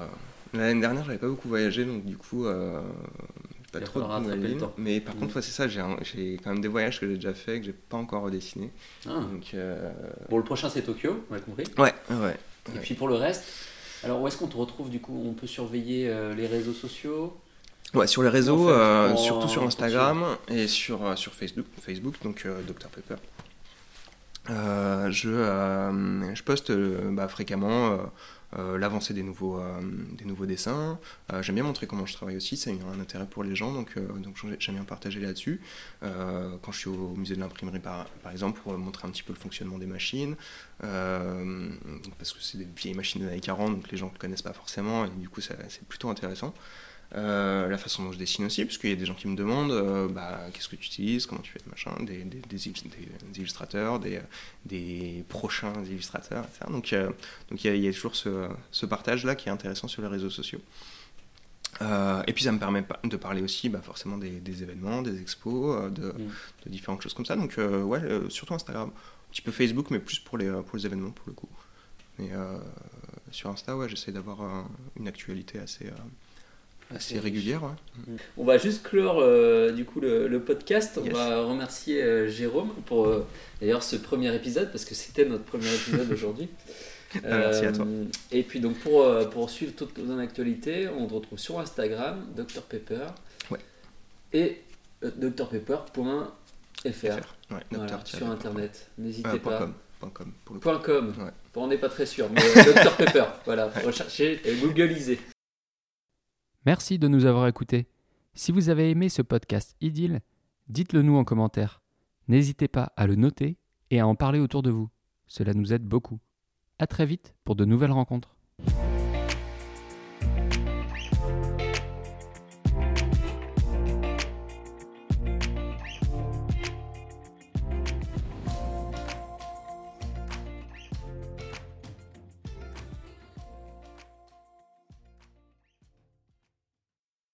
L'année dernière, j'avais pas beaucoup voyagé, donc du coup, euh, pas trop de temps. Mais par contre, mm. ouais, c'est ça, j'ai quand même des voyages que j'ai déjà fait, que j'ai pas encore redessiné. Ah. Donc, Bon, le prochain, c'est Tokyo, on a compris. Ouais, ouais. Et puis pour le reste, alors où est-ce qu'on te retrouve du coup? On peut surveiller les réseaux sociaux? Ouais, sur les réseaux, euh, surtout sur Instagram et sur, euh, sur Facebook, Facebook donc euh, Dr Pepper. je, je poste bah, fréquemment l'avancée des, nouveaux des nouveaux dessins. j'aime bien montrer comment je travaille aussi, a un intérêt pour les gens, donc, donc j'aime bien partager là-dessus. quand je suis au musée de l'imprimerie, par, par, exemple, pour montrer un petit peu le fonctionnement des machines, parce que c'est des vieilles machines de l'année 40, donc les gens ne connaissent pas forcément, et du coup c'est plutôt intéressant. Euh, la façon dont je dessine aussi, parce qu'il y a des gens qui me demandent euh, bah, qu'est-ce que tu utilises, comment tu fais machin, des, des, des, illustrateurs, des, prochains illustrateurs, etc. Donc, euh, donc il y, a, toujours ce, ce partage-là qui est intéressant sur les réseaux sociaux. et puis ça me permet de parler aussi bah, forcément des, événements, des expos, de, mm. de, différentes choses comme ça. Donc ouais, surtout Instagram, un petit peu Facebook, mais plus pour les, pour les événements pour le coup. Mais sur Insta, ouais, j'essaie d'avoir une actualité assez assez régulière. On va juste clore euh, du coup le, podcast. On va remercier euh, Jérôme pour euh, d'ailleurs ce premier épisode parce que c'était notre premier épisode aujourd'hui. Ah, merci à toi. Et puis donc pour, pour suivre toutes nos actualités, on te retrouve sur Instagram, Dr Pepper. Ouais. Et drpepper.fr. sur internet. N'hésitez pas. .com, .com, pour le .com. on n'est pas très sûr, mais Dr Pepper. Voilà, recherchez et googlisez. Merci de nous avoir écoutés. Si vous avez aimé ce podcast idylle, dites-le nous en commentaire. N'hésitez pas à le noter et à en parler autour de vous. Cela nous aide beaucoup. À très vite pour de nouvelles rencontres.